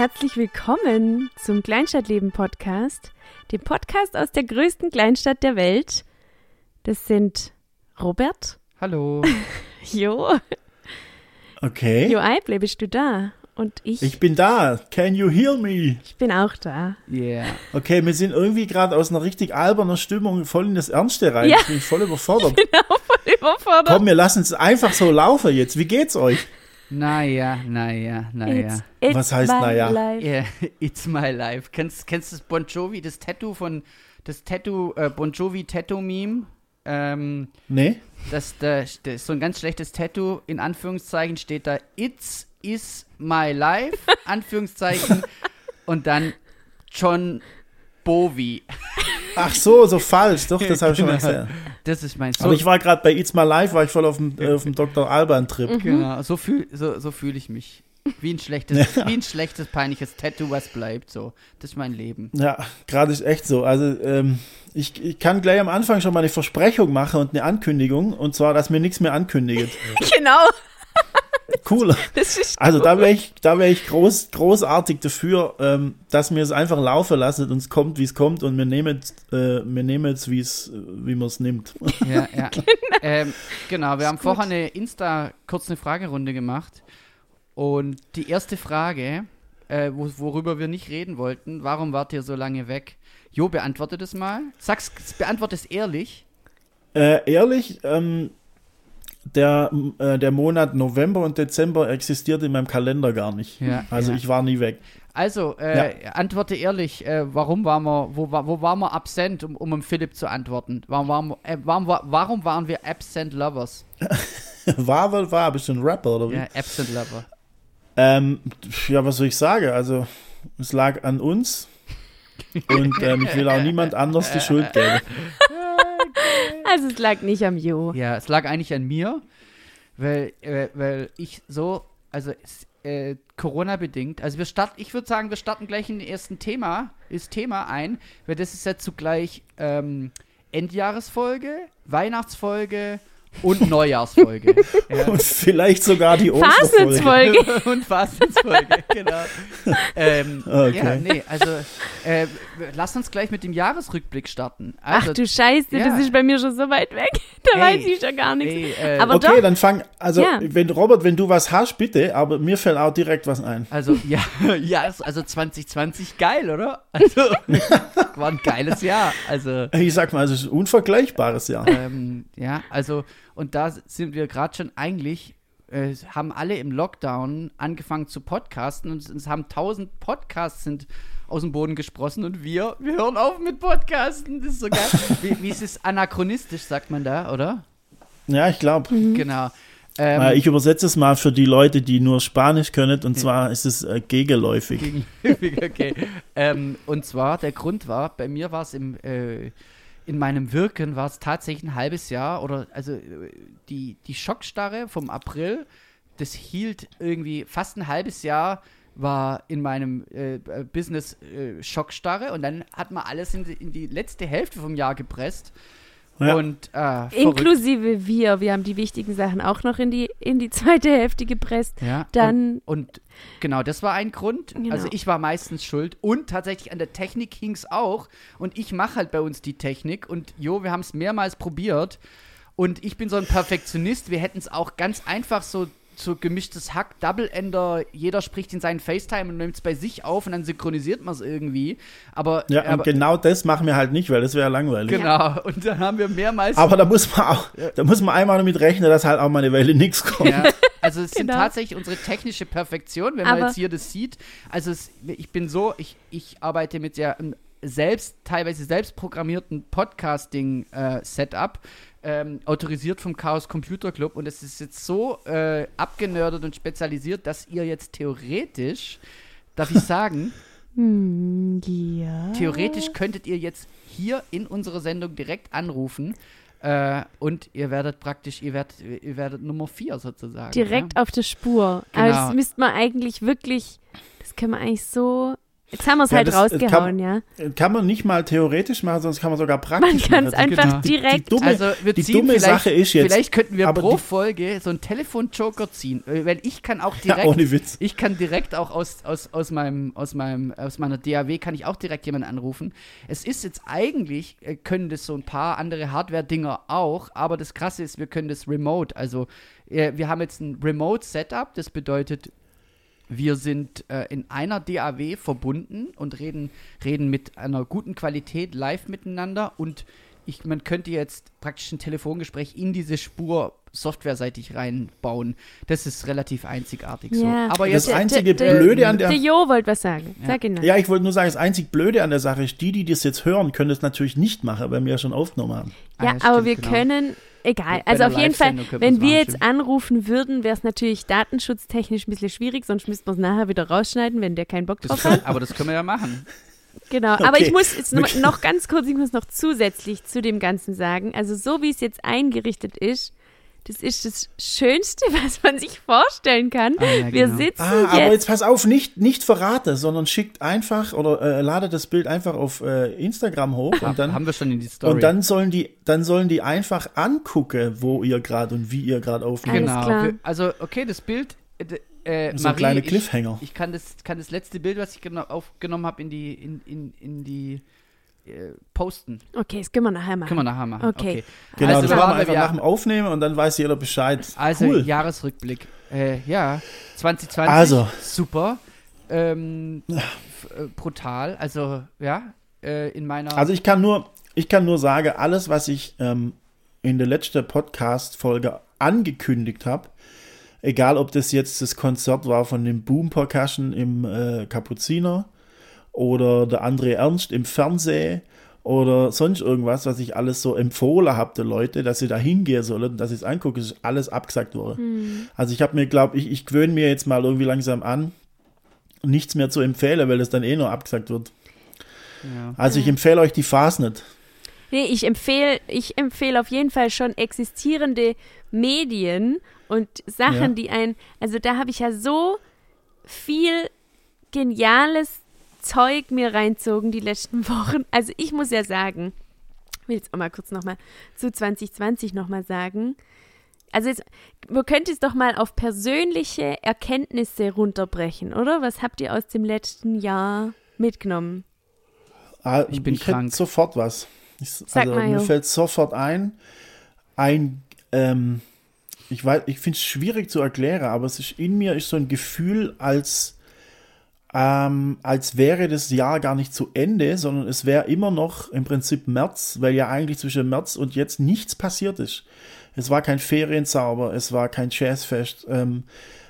Herzlich willkommen zum Kleinstadtleben Podcast, dem Podcast aus der größten Kleinstadt der Welt. Das sind Robert, Hallo. Jo, Okay. Jo Eible, bist du da? Und ich, Ich bin da. Can you hear me? ich bin auch da. Yeah. Okay, wir sind irgendwie gerade aus einer richtig alberner Stimmung voll in das Ernste rein. Ja. Ich bin voll überfordert. Voll überfordert. Komm, wir lassen es einfach so laufen jetzt. Wie geht's euch? Naja, naja, naja. It's, it's Was heißt my naja? life. Yeah, it's my life. Kennst, kennst du das Bon Jovi, das Tattoo von, das Tattoo, äh, Bon Jovi Tattoo-Meme? Ähm, Nee? das, das, das ist so ein ganz schlechtes Tattoo. In Anführungszeichen steht da, it's is my life, Anführungszeichen. und dann John Bovi. Ach so, so falsch. Doch, das habe ich schon mal gesehen. Das ist mein Aber ich war gerade bei It's My Life, war ich voll auf dem, äh, auf dem Dr. Alban-Trip. Genau, so fühle so, so fühl ich mich. Wie ein schlechtes, wie ein schlechtes, peinliches Tattoo, was bleibt. So, das ist mein Leben. Ja, gerade ist echt so. Also, ähm, ich, ich kann gleich am Anfang schon mal eine Versprechung machen und eine Ankündigung. Und zwar, dass mir nichts mehr ankündigt. Genau, Cool. das ist Also da wäre ich, da wär ich groß, großartig dafür, ähm, dass wir es einfach laufen lassen und es kommt, wie es kommt und wir nehmen es, äh, wir nehmen es, wie es, wie man es nimmt. Ja, ja. ähm, genau, wir haben vorher eine Insta kurz eine Fragerunde gemacht. Und die erste Frage, äh, wo, worüber wir nicht reden wollten, warum wart ihr so lange weg? Jo, beantworte das mal. Sag's, beantworte es ehrlich. Äh, ehrlich, ähm, der, äh, der Monat November und Dezember existiert in meinem Kalender gar nicht. Ja, Also ja. ich war nie weg. Also, äh, antworte ehrlich, äh, warum waren wir, wo, wo waren wir absent, um, um Philipp zu antworten? Warum waren, wir- äh, warum, wa- warum waren wir absent lovers? war, war, war, bist du ein Rapper oder wie? Ja, absent lover. Ähm, ja, was soll ich sagen? Also, es lag an uns. Und ähm, ich will auch niemand anders die Schuld geben. Also es lag nicht am Jo. Ja, es lag eigentlich an mir, weil, äh, weil ich so, also äh, Corona-bedingt, also wir starten, ich würde sagen, wir starten gleich in den ersten Thema, ist Thema ein, weil das ist ja zugleich ähm, Endjahresfolge, Weihnachtsfolge und Neujahrsfolge. ja. Und vielleicht sogar die Osterfolge. Und Fastensfolge, genau. ähm, Okay. Ja, nee, also äh, lass uns gleich mit dem Jahresrückblick starten. Also, Ach du Scheiße, ja. das ist bei mir schon so weit weg. Da Ey, weiß ich ja gar nichts. ey, äh, Aber Okay, doch, dann fang, also Ja. wenn Robert, wenn du was hast, bitte, aber mir fällt auch direkt was ein. Also, ja, ja, also 2020 geil, oder? Also, war ein geiles Jahr. Also, Ich sag mal, es ist ein unvergleichbares Jahr. ähm, ja, also, und da sind wir gerade schon eigentlich, äh, haben alle im Lockdown angefangen zu podcasten und es, haben tausend Podcasts sind aus dem Boden gesprossen und wir, wir hören auf mit Podcasten. Das ist so geil. Wie, wie ist es anachronistisch, sagt man da, oder? Ja, ich glaube. Genau. Ähm, Äh, ich übersetze es mal für die Leute, die nur Spanisch können, und zwar ist es äh, gegenläufig. Gegenläufig, okay. ähm, und zwar, der Grund war, bei mir war es im, äh, in meinem Wirken war es tatsächlich ein halbes Jahr oder, also die, die Schockstarre vom April, das hielt irgendwie fast ein halbes Jahr war in meinem äh, äh, Business äh, Schockstarre und dann hat man alles in die, in die letzte Hälfte vom Jahr gepresst. Ja. Und äh, inklusive wir. Wir haben die wichtigen Sachen auch noch in die, in die zweite Hälfte gepresst. Ja, Dann- Und, und genau, das war ein Grund. Genau. Also ich war meistens schuld und tatsächlich an der Technik hing es auch. Und ich mache halt bei uns die Technik und jo, wir haben es mehrmals probiert. Und ich bin so ein Perfektionist. Wir hätten es auch ganz einfach so so gemischtes Hack, Double Ender, jeder spricht in seinen FaceTime und nimmt es bei sich auf und dann synchronisiert man es irgendwie. Aber, Ja, und aber genau das machen wir halt nicht, weil das wäre langweilig. genau, und dann haben wir mehrmals Aber da muss man auch, da muss man einmal damit rechnen, dass halt auch mal eine Weile nichts kommt. Ja, also es sind Genau. tatsächlich unsere technische Perfektion, wenn man Aber- jetzt hier das sieht. Also es, ich bin so, ich, ich arbeite mit ja einem selbst, teilweise selbst programmierten Podcasting-Setup, ähm, autorisiert vom Chaos Computer Club und es ist jetzt so äh, abgenördet und spezialisiert, dass ihr jetzt theoretisch, darf ich sagen, Hm, ja. theoretisch könntet ihr jetzt hier in unserer Sendung direkt anrufen äh, und ihr werdet praktisch, ihr werdet, ihr werdet Nummer 4 sozusagen. Direkt ja? auf der Spur. Aber Genau. das müsste man eigentlich wirklich, das können wir eigentlich so Jetzt haben wir es Ja, halt das- das rausgehauen, kann- ja. Kann man nicht mal theoretisch machen, sonst kann man sogar Man praktisch kann es machen. einfach genau. Die- direkt. Die dumme, Also wir die ziehen dumme vielleicht, Sache ist jetzt, vielleicht könnten wir aber pro die- Folge so einen Telefon-Joker ziehen, äh, weil ich kann auch ja, direkt, ohne Witz. ich kann direkt auch aus, aus, aus meinem, aus meinem, aus meiner DAW kann ich auch direkt jemanden anrufen. Es ist jetzt eigentlich, äh, können das so ein paar andere Hardware-Dinger auch, aber das Krasse ist, wir können das remote, also äh, wir haben jetzt ein Remote-Setup, das bedeutet, wir sind äh, in einer DAW verbunden und reden, reden mit einer guten Qualität live miteinander und ich, man könnte jetzt praktisch ein Telefongespräch in diese Spur softwareseitig reinbauen. Das ist relativ einzigartig so. Ja. Aber Das jetzt, einzige der- Blöde an der Der Jo wollte was sagen. Ja. Sag. Ja, ich wollte nur sagen, das einzig Blöde an der Sache ist, die, die das jetzt hören, können das natürlich nicht machen, weil wir ja schon aufgenommen haben. Ah, Ja, ja, aber stimmt, wir genau. können, egal. Also auf jeden Fall, wenn wir jetzt anrufen würden, wäre es natürlich datenschutztechnisch ein bisschen schwierig, sonst müssten wir es nachher wieder rausschneiden, wenn der keinen Bock drauf hat. aber das können wir ja machen. Genau, aber Okay. ich muss jetzt noch, noch ganz kurz, ich muss noch zusätzlich zu dem Ganzen sagen, also so wie es jetzt eingerichtet ist, das ist das Schönste, was man sich vorstellen kann. Ah, ja, Wir genau. sitzen Ah, aber jetzt, jetzt pass auf, nicht, nicht verrate, sondern schickt einfach oder äh, ladet das Bild einfach auf äh, Instagram hoch und dann, haben wir schon in die Story. und dann sollen die, dann sollen die einfach angucken, wo ihr gerade und wie ihr gerade aufnehmt. Alles genau. klar. Wir- Also, okay, das Bild. äh, Äh, So ein Marie, kleiner ich- Cliffhanger. Ich, kann, das, kann das letzte Bild, was ich genau aufgenommen habe, in die, in, in, in die äh, posten. okay, das können wir nachher machen. Können wir nachher machen. Okay. Genau, Also das machen wir einfach ja- nach dem Aufnehmen und dann weiß jeder Bescheid. Also cool. Jahresrückblick. Äh, ja, 2020. Also. Super. Ähm, äh, brutal. Also, ja, äh, in meiner. Also ich kann nur, ich kann nur sagen, alles, was ich ähm, in der letzten Podcast-Folge angekündigt habe, egal ob das jetzt das Konzert war von dem Boom Percussion im äh, Kapuziner oder der André Ernst im Fernsehen oder sonst irgendwas, was ich alles so empfohlen habe der Leute, dass sie da hingehen sollen, dass ich es angucke, ist alles abgesagt worden. Also ich habe mir, glaube ich, ich gewöhne mir jetzt mal irgendwie langsam an, nichts mehr zu empfehlen, weil es dann eh nur abgesagt wird. ja. Also ich empfehle euch die Fasnet. Nee, ich empfehle ich empfehle auf jeden Fall schon existierende Medien und Sachen, Ja. die ein, also da habe ich ja so viel geniales Zeug mir reinzogen die letzten Wochen. Also ich muss ja sagen, ich will jetzt auch mal kurz nochmal zu 2020 nochmal sagen. Also jetzt, man könnte es doch mal auf persönliche Erkenntnisse runterbrechen, oder? Was habt ihr aus dem letzten Jahr mitgenommen? Ah, Ich bin hätte krank. sofort was. Ich, Sag also, mal, mir Jo. fällt sofort ein, ein, ähm, ich weiß, ich finde es schwierig zu erklären, aber es ist in mir ist so ein Gefühl, als, ähm, als wäre das Jahr gar nicht zu Ende, sondern es wäre immer noch im Prinzip März, weil ja eigentlich zwischen März und jetzt nichts passiert ist. Es war kein Ferienzauber, es war kein Jazzfest, ähm,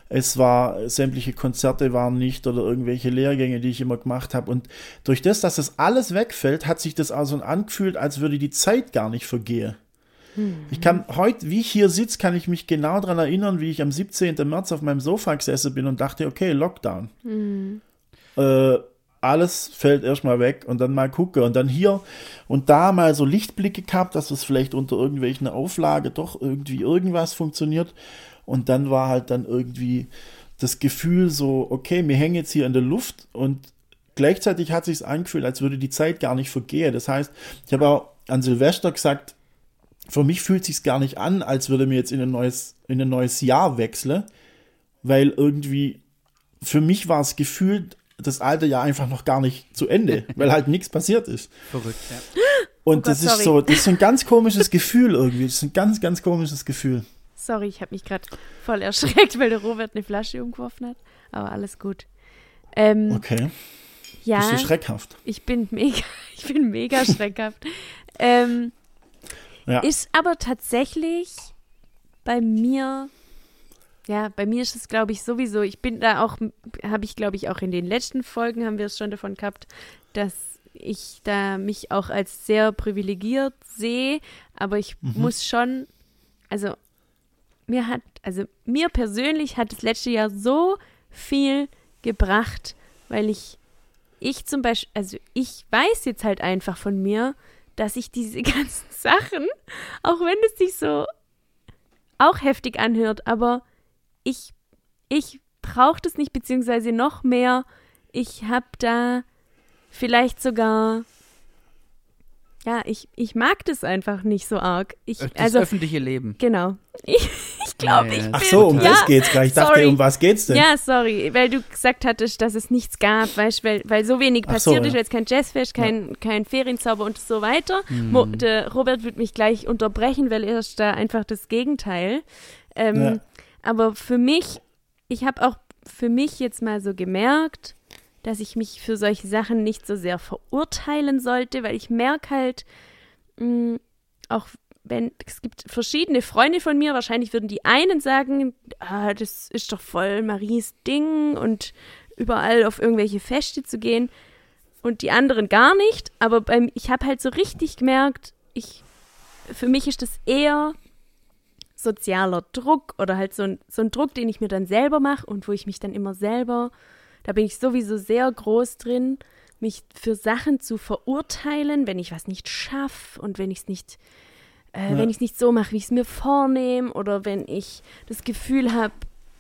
es war, sämtliche Konzerte waren nicht oder irgendwelche Lehrgänge, die ich immer gemacht habe. Und durch das, dass das alles wegfällt, hat sich das also angefühlt, als würde die Zeit gar nicht vergehen. Ich kann heute, wie ich hier sitze, kann ich mich genau daran erinnern, wie ich am 17. März auf meinem Sofa gesessen bin und dachte, okay, Lockdown. Äh, alles fällt erstmal weg und dann mal gucke und dann hier und da mal so Lichtblicke gehabt, dass es vielleicht unter irgendwelchen Auflage doch irgendwie irgendwas funktioniert und dann war halt dann irgendwie das Gefühl so, okay, wir hängen jetzt hier in der Luft und gleichzeitig hat sich angefühlt, als würde die Zeit gar nicht vergehen. Das heißt, ich habe auch an Silvester gesagt, für mich fühlt sich gar nicht an, als würde mir jetzt in ein neues, in ein neues Jahr wechseln, weil irgendwie für mich war es gefühlt das alte Jahr einfach noch gar nicht zu Ende, weil halt nichts passiert ist. Verrückt, ja. Und Oh Gott, das ist sorry. so, das ist so ein ganz komisches Gefühl irgendwie. Das ist ein ganz, ganz komisches Gefühl. Sorry, ich habe mich gerade voll erschreckt, weil der Robert eine Flasche umgeworfen hat. Aber alles gut. Ähm, Okay. ja, Bist du schreckhaft? ich bin mega, ich bin mega schreckhaft. ähm, Ja. Ist aber tatsächlich bei mir, ja, bei mir ist es, glaube ich, sowieso, ich bin da auch, habe ich, glaube ich, auch in den letzten Folgen haben wir es schon davon gehabt, dass ich da mich auch als sehr privilegiert sehe, aber ich muss schon, also mir hat, also mir persönlich hat das letzte Jahr so viel gebracht, weil ich, ich zum Beispiel, also ich weiß jetzt halt einfach von mir, dass ich diese ganzen Sachen, auch wenn es sich so auch heftig anhört, aber ich, ich brauche das nicht, beziehungsweise noch mehr, ich habe da vielleicht sogar, ja, ich, ich mag das einfach nicht so arg. Ich, Das also, öffentliche Leben. genau. Ich, ich glaube, Ja, ja. ich bin. Ach so, um ja, das geht's gleich. Ich dachte, sorry. um was geht's denn? Ja, sorry, weil du gesagt hattest, dass es nichts gab, weißt, weil, weil so wenig Ach so, passiert ist, ja. weil es kein Jazzfest, kein, kein Ferienzauber und so weiter. Mo, Mhm. der Robert wird mich gleich unterbrechen, weil er ist da einfach das Gegenteil. Ähm, Ja. Aber für mich, ich habe auch für mich jetzt mal so gemerkt, dass ich mich für solche Sachen nicht so sehr verurteilen sollte, weil ich merke halt, mh, auch wenn es gibt verschiedene Freunde von mir, wahrscheinlich würden die einen sagen, ah, das ist doch voll Maries Ding und überall auf irgendwelche Feste zu gehen und die anderen gar nicht. Aber beim, ich habe halt so richtig gemerkt, ich, für mich ist das eher sozialer Druck oder halt so ein, so ein Druck, den ich mir dann selber mache und wo ich mich dann immer selber, da bin ich sowieso sehr groß drin, mich für Sachen zu verurteilen, wenn ich was nicht schaffe und wenn ich es nicht, äh, Ja. wenn ich es nicht so mache, wie ich es mir vornehme oder wenn ich das Gefühl habe,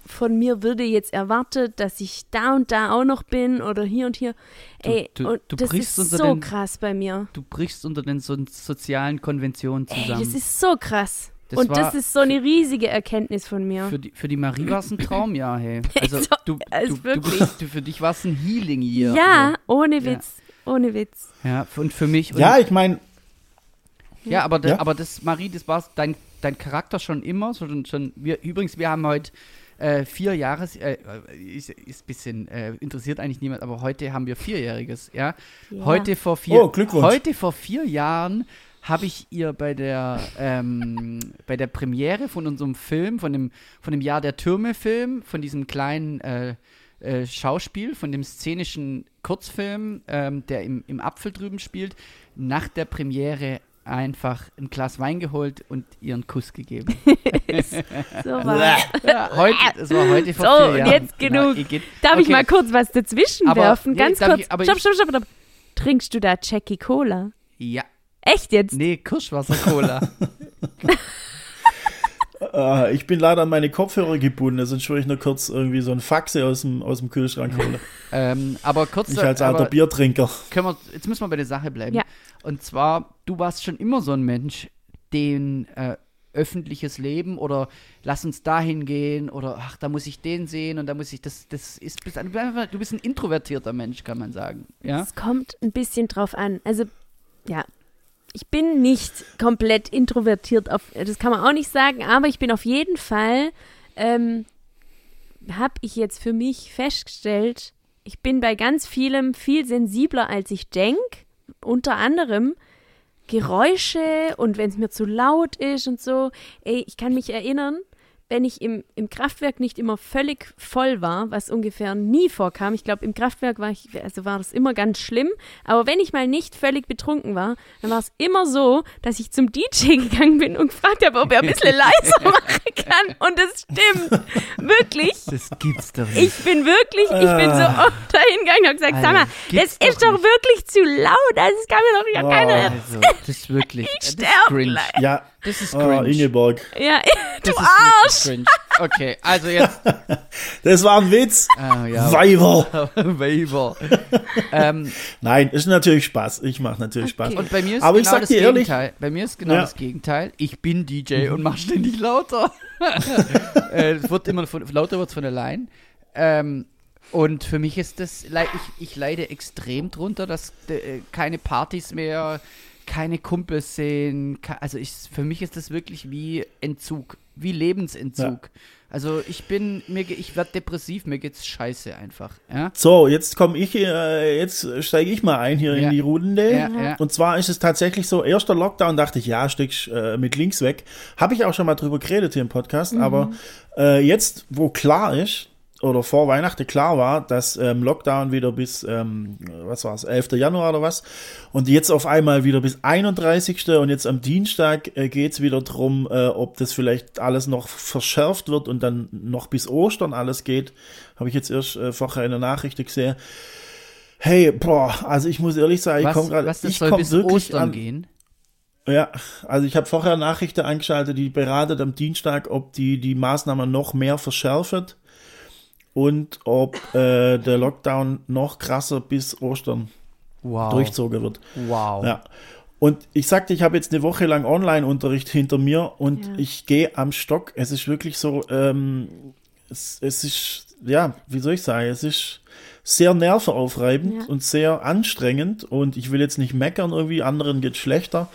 von mir würde jetzt erwartet, dass ich da und da auch noch bin oder hier und hier. Du- Ey, du- und du das brichst ist unter so den- krass bei mir. Du brichst unter den so sozialen Konventionen Ey, zusammen. das ist so krass. Das und das ist so eine riesige Erkenntnis von mir. Für die, für die Marie war es ein Traum, ja, hey. Also, So, du, also du, du, wirklich. du, für dich war es ein Healing hier. ja, ohne Ja. Witz. Ohne Witz. Ja, und für mich. Und, Ja, ich meine, ja aber, da- Ja. aber das, Marie, das war dein, dein Charakter schon immer. So, schon, schon, wir, übrigens, wir haben heute äh, vier Jahres, äh, ist, ist ein bisschen, äh, interessiert eigentlich niemand, aber heute haben wir Vierjähriges, ja. Ja. Heute vor vier, Oh, Glückwunsch. heute vor vier Jahren habe ich ihr bei der, ähm, bei der Premiere von unserem Film, von dem, von dem Jahr der Türme-Film, von diesem kleinen äh, äh, Schauspiel, von dem szenischen Kurzfilm, ähm, der im, im Apfel drüben spielt, nach der Premiere einfach ein Glas Wein geholt und ihren Kuss gegeben. So war ja, heute, das war heute vor So, vier und Jahren. jetzt genug. Igitt. Darf ich Okay. mal kurz was dazwischen Aber- werfen? nee, Ganz kurz. ich- aber stopp, ich- stopp, stopp, stopp. Trinkst du da Jackie Cola? Ja. Echt jetzt? Nee, Kirschwasser-Cola. äh, ich bin leider an meine Kopfhörer gebunden, sonst würde ich nur kurz irgendwie so ein Faxe aus dem, aus dem Kühlschrank holen. ähm, aber kurz, Ich als alter Biertrinker. können wir, jetzt müssen wir bei der Sache bleiben. Ja. Und zwar, du warst schon immer so ein Mensch, den äh, öffentliches Leben oder lass uns dahin gehen oder ach, da muss ich den sehen und da muss ich das, das ist, bist ein- du bist ein introvertierter Mensch, kann man sagen. Ja. Es kommt ein bisschen drauf an. Also, ja. Ich bin nicht komplett introvertiert, auf, das kann man auch nicht sagen, aber ich bin auf jeden Fall, ähm, habe ich jetzt für mich festgestellt, ich bin bei ganz vielem viel sensibler, als ich denke. Unter anderem Geräusche und wenn es mir zu laut ist und so. Ey, ich kann mich erinnern, wenn ich im, im Kraftwerk nicht immer völlig voll war, was ungefähr nie vorkam. Ich glaube, im Kraftwerk war ich, also war das immer ganz schlimm. Aber wenn ich mal nicht völlig betrunken war, dann war es immer so, dass ich zum DJ gegangen bin und gefragt habe, ob er ein bisschen leiser machen kann. Und das stimmt. Wirklich. Das gibt's doch Ich bin wirklich, ich bin so Ah. oft dahin gegangen und habe gesagt, sag mal, das ist doch doch nicht. wirklich zu laut. Also, das kann mir doch ja Oh. keiner. Also, das ist wirklich. Ich das ist sterb cringe. gleich. Ja, Das ist oh, cringe. Ingeborg. Ja, das du ist Arsch. Okay, also jetzt. Das war ein Witz. Ah, ja. Weiber. Weiber. ähm, Nein, ist natürlich Spaß. Ich mache natürlich Spaß. und bei mir ist Aber ich genau sag das dir ehrlich- Gegenteil. Bei mir ist genau Ja. das Gegenteil. Ich bin DJ und mach ständig lauter. äh, es wird immer von, lauter wird's von allein. Ähm, und für mich ist das, ich, ich leide extrem drunter, dass äh, keine Partys mehr, keine Kumpels sehen. ke- Also ich, für mich ist das wirklich wie Entzug, wie Lebensentzug. Also ich bin, mir, ich werde depressiv, mir geht's scheiße einfach. Ja, So, jetzt komme ich, äh, jetzt steige ich mal ein hier Ja. in die Runde. ja, ja. Und zwar ist es tatsächlich so, erster Lockdown dachte ich, ja, steckst äh, mit links weg. Habe ich auch schon mal drüber geredet hier im Podcast, aber äh, jetzt, wo klar ist, oder vor Weihnachten klar war, dass ähm, Lockdown wieder bis, ähm, was war's, 11. Januar oder was, und jetzt auf einmal wieder bis 31. und jetzt am Dienstag äh, geht's wieder drum, äh, ob das vielleicht alles noch verschärft wird und dann noch bis Ostern alles geht. Habe ich jetzt erst äh, vorher in der Nachricht gesehen. Hey, boah, also ich muss ehrlich sagen, ich komme gerade, was das ich soll bis wirklich Ostern an, gehen? ja, also ich habe vorher Nachrichten angeschaltet, die beratet am Dienstag, ob die die Maßnahmen noch mehr verschärfen und ob äh, der Lockdown noch krasser bis Ostern Wow. durchzogen wird. Wow. Ja. Und ich sagte, ich habe jetzt eine Woche lang Online-Unterricht hinter mir und Ja. ich gehe am Stock. Es ist wirklich so, ähm, es, es ist, ja, wie soll ich sagen, es ist sehr nervenaufreibend Ja. und sehr anstrengend und ich will jetzt nicht meckern, irgendwie anderen geht schlechter,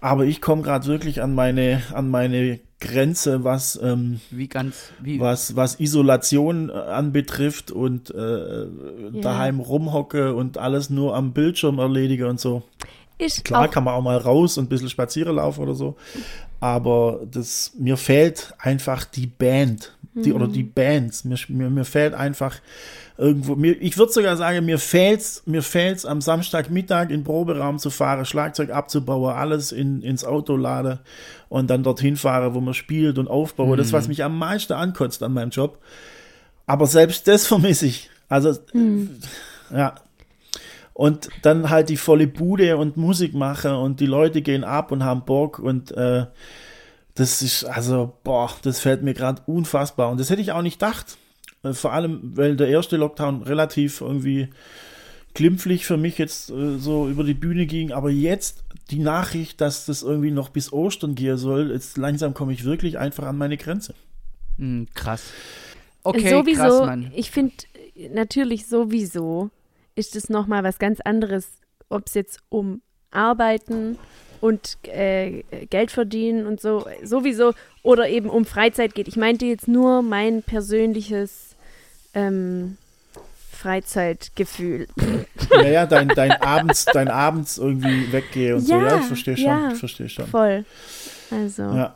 aber ich komme gerade wirklich an meine, an meine Grenze, was, ähm, Wie ganz, wie, was, was Isolation äh, anbetrifft und äh, daheim rumhocke und alles nur am Bildschirm erledige und so. Ist Klar auch, kann man auch mal raus und ein bisschen spazieren laufen oder so. Aber das, mir fehlt einfach die Band. Die, Oder die Bands. Mir, mir, mir fehlt einfach irgendwo. Mir, ich würde sogar sagen, mir fehlt's, mir fehlt's am Samstagmittag in den Proberaum zu fahren, Schlagzeug abzubauen, alles in, ins Auto laden und dann dorthin fahren, wo man spielt und aufbauen. Das, was mich am meisten ankotzt an meinem Job. Aber selbst das vermisse ich. Also, ja, und dann halt die volle Bude und Musik machen und die Leute gehen ab und haben Bock und äh, das ist, also, boah, das fällt mir gerade unfassbar. Und das hätte ich auch nicht gedacht. Äh, Vor allem, weil der erste Lockdown relativ irgendwie glimpflich für mich jetzt äh, so über die Bühne ging. Aber jetzt die Nachricht, dass das irgendwie noch bis Ostern gehen soll, jetzt langsam komme ich wirklich einfach an meine Grenze. Hm, krass. Okay, sowieso, krass, Mann. ich finde natürlich sowieso ist es nochmal was ganz anderes, ob es jetzt um Arbeiten und äh, Geld verdienen und so sowieso oder eben um Freizeit geht. Ich meinte jetzt nur mein persönliches ähm, Freizeitgefühl. Ja, ja, dein, dein abends, dein abends irgendwie weggehe und so. Ja, Ja, ich verstehe schon, ja. ich verstehe schon. Voll. Also, Ja.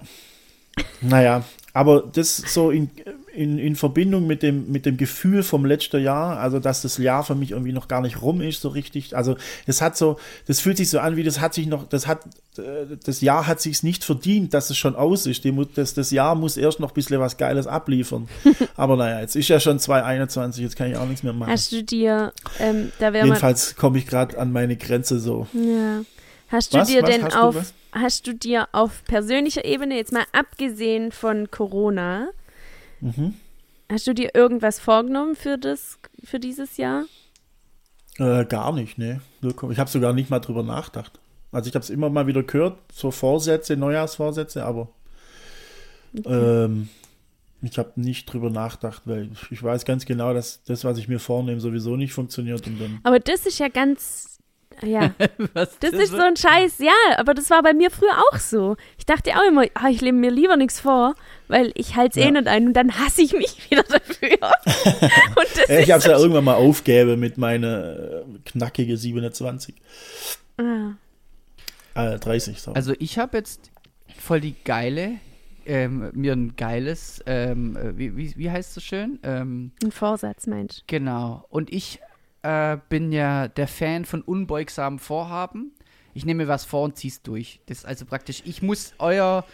Naja, aber das so in, in, in Verbindung mit dem, mit dem Gefühl vom letzten Jahr, also dass das Jahr für mich irgendwie noch gar nicht rum ist, so richtig. Also das hat so, das fühlt sich so an, wie das hat sich noch, das hat, äh, das Jahr hat sich nicht verdient, dass es schon aus ist. Die, das, das Jahr muss erst noch ein bisschen was Geiles abliefern. aber naja, jetzt ist ja schon 2021, jetzt kann ich auch nichts mehr machen. hast du dir, ähm, da wäre Jedenfalls komme ich gerade an meine Grenze so. ja. Hast du Was? dir Was? denn Hast du auf, was? hast du dir auf persönlicher Ebene, jetzt mal abgesehen von Corona, Mhm. hast du dir irgendwas vorgenommen für das, für dieses Jahr? Äh, gar nicht, ne. Ich habe sogar nicht mal drüber nachgedacht. Also ich habe es immer mal wieder gehört, so Vorsätze, Neujahrsvorsätze, aber ähm, ich habe nicht drüber nachgedacht, weil ich weiß ganz genau, dass das, was ich mir vornehme, sowieso nicht funktioniert. Aber das ist ja ganz, ja, Was das ist so ein Scheiß, ja, aber das war bei mir früher auch so. Ich dachte auch immer, ah, ich lebe mir lieber nichts vor, weil ich halte es eh Ja. nicht ein und dann hasse ich mich wieder dafür. und das Äh, ich habe es ja irgendwann mal aufgegeben mit meiner äh, knackige 27. ah, Äh, 30, sorry. Also ich habe jetzt voll die geile, ähm, mir ein geiles, ähm, äh, wie, wie, wie heißt es so schön? Ähm, ein Vorsatz, Mensch. genau. Und ich äh, bin ja der Fan von unbeugsamen Vorhaben. Ich nehme mir was vor und zieh's durch. Das ist also praktisch, ich muss euer,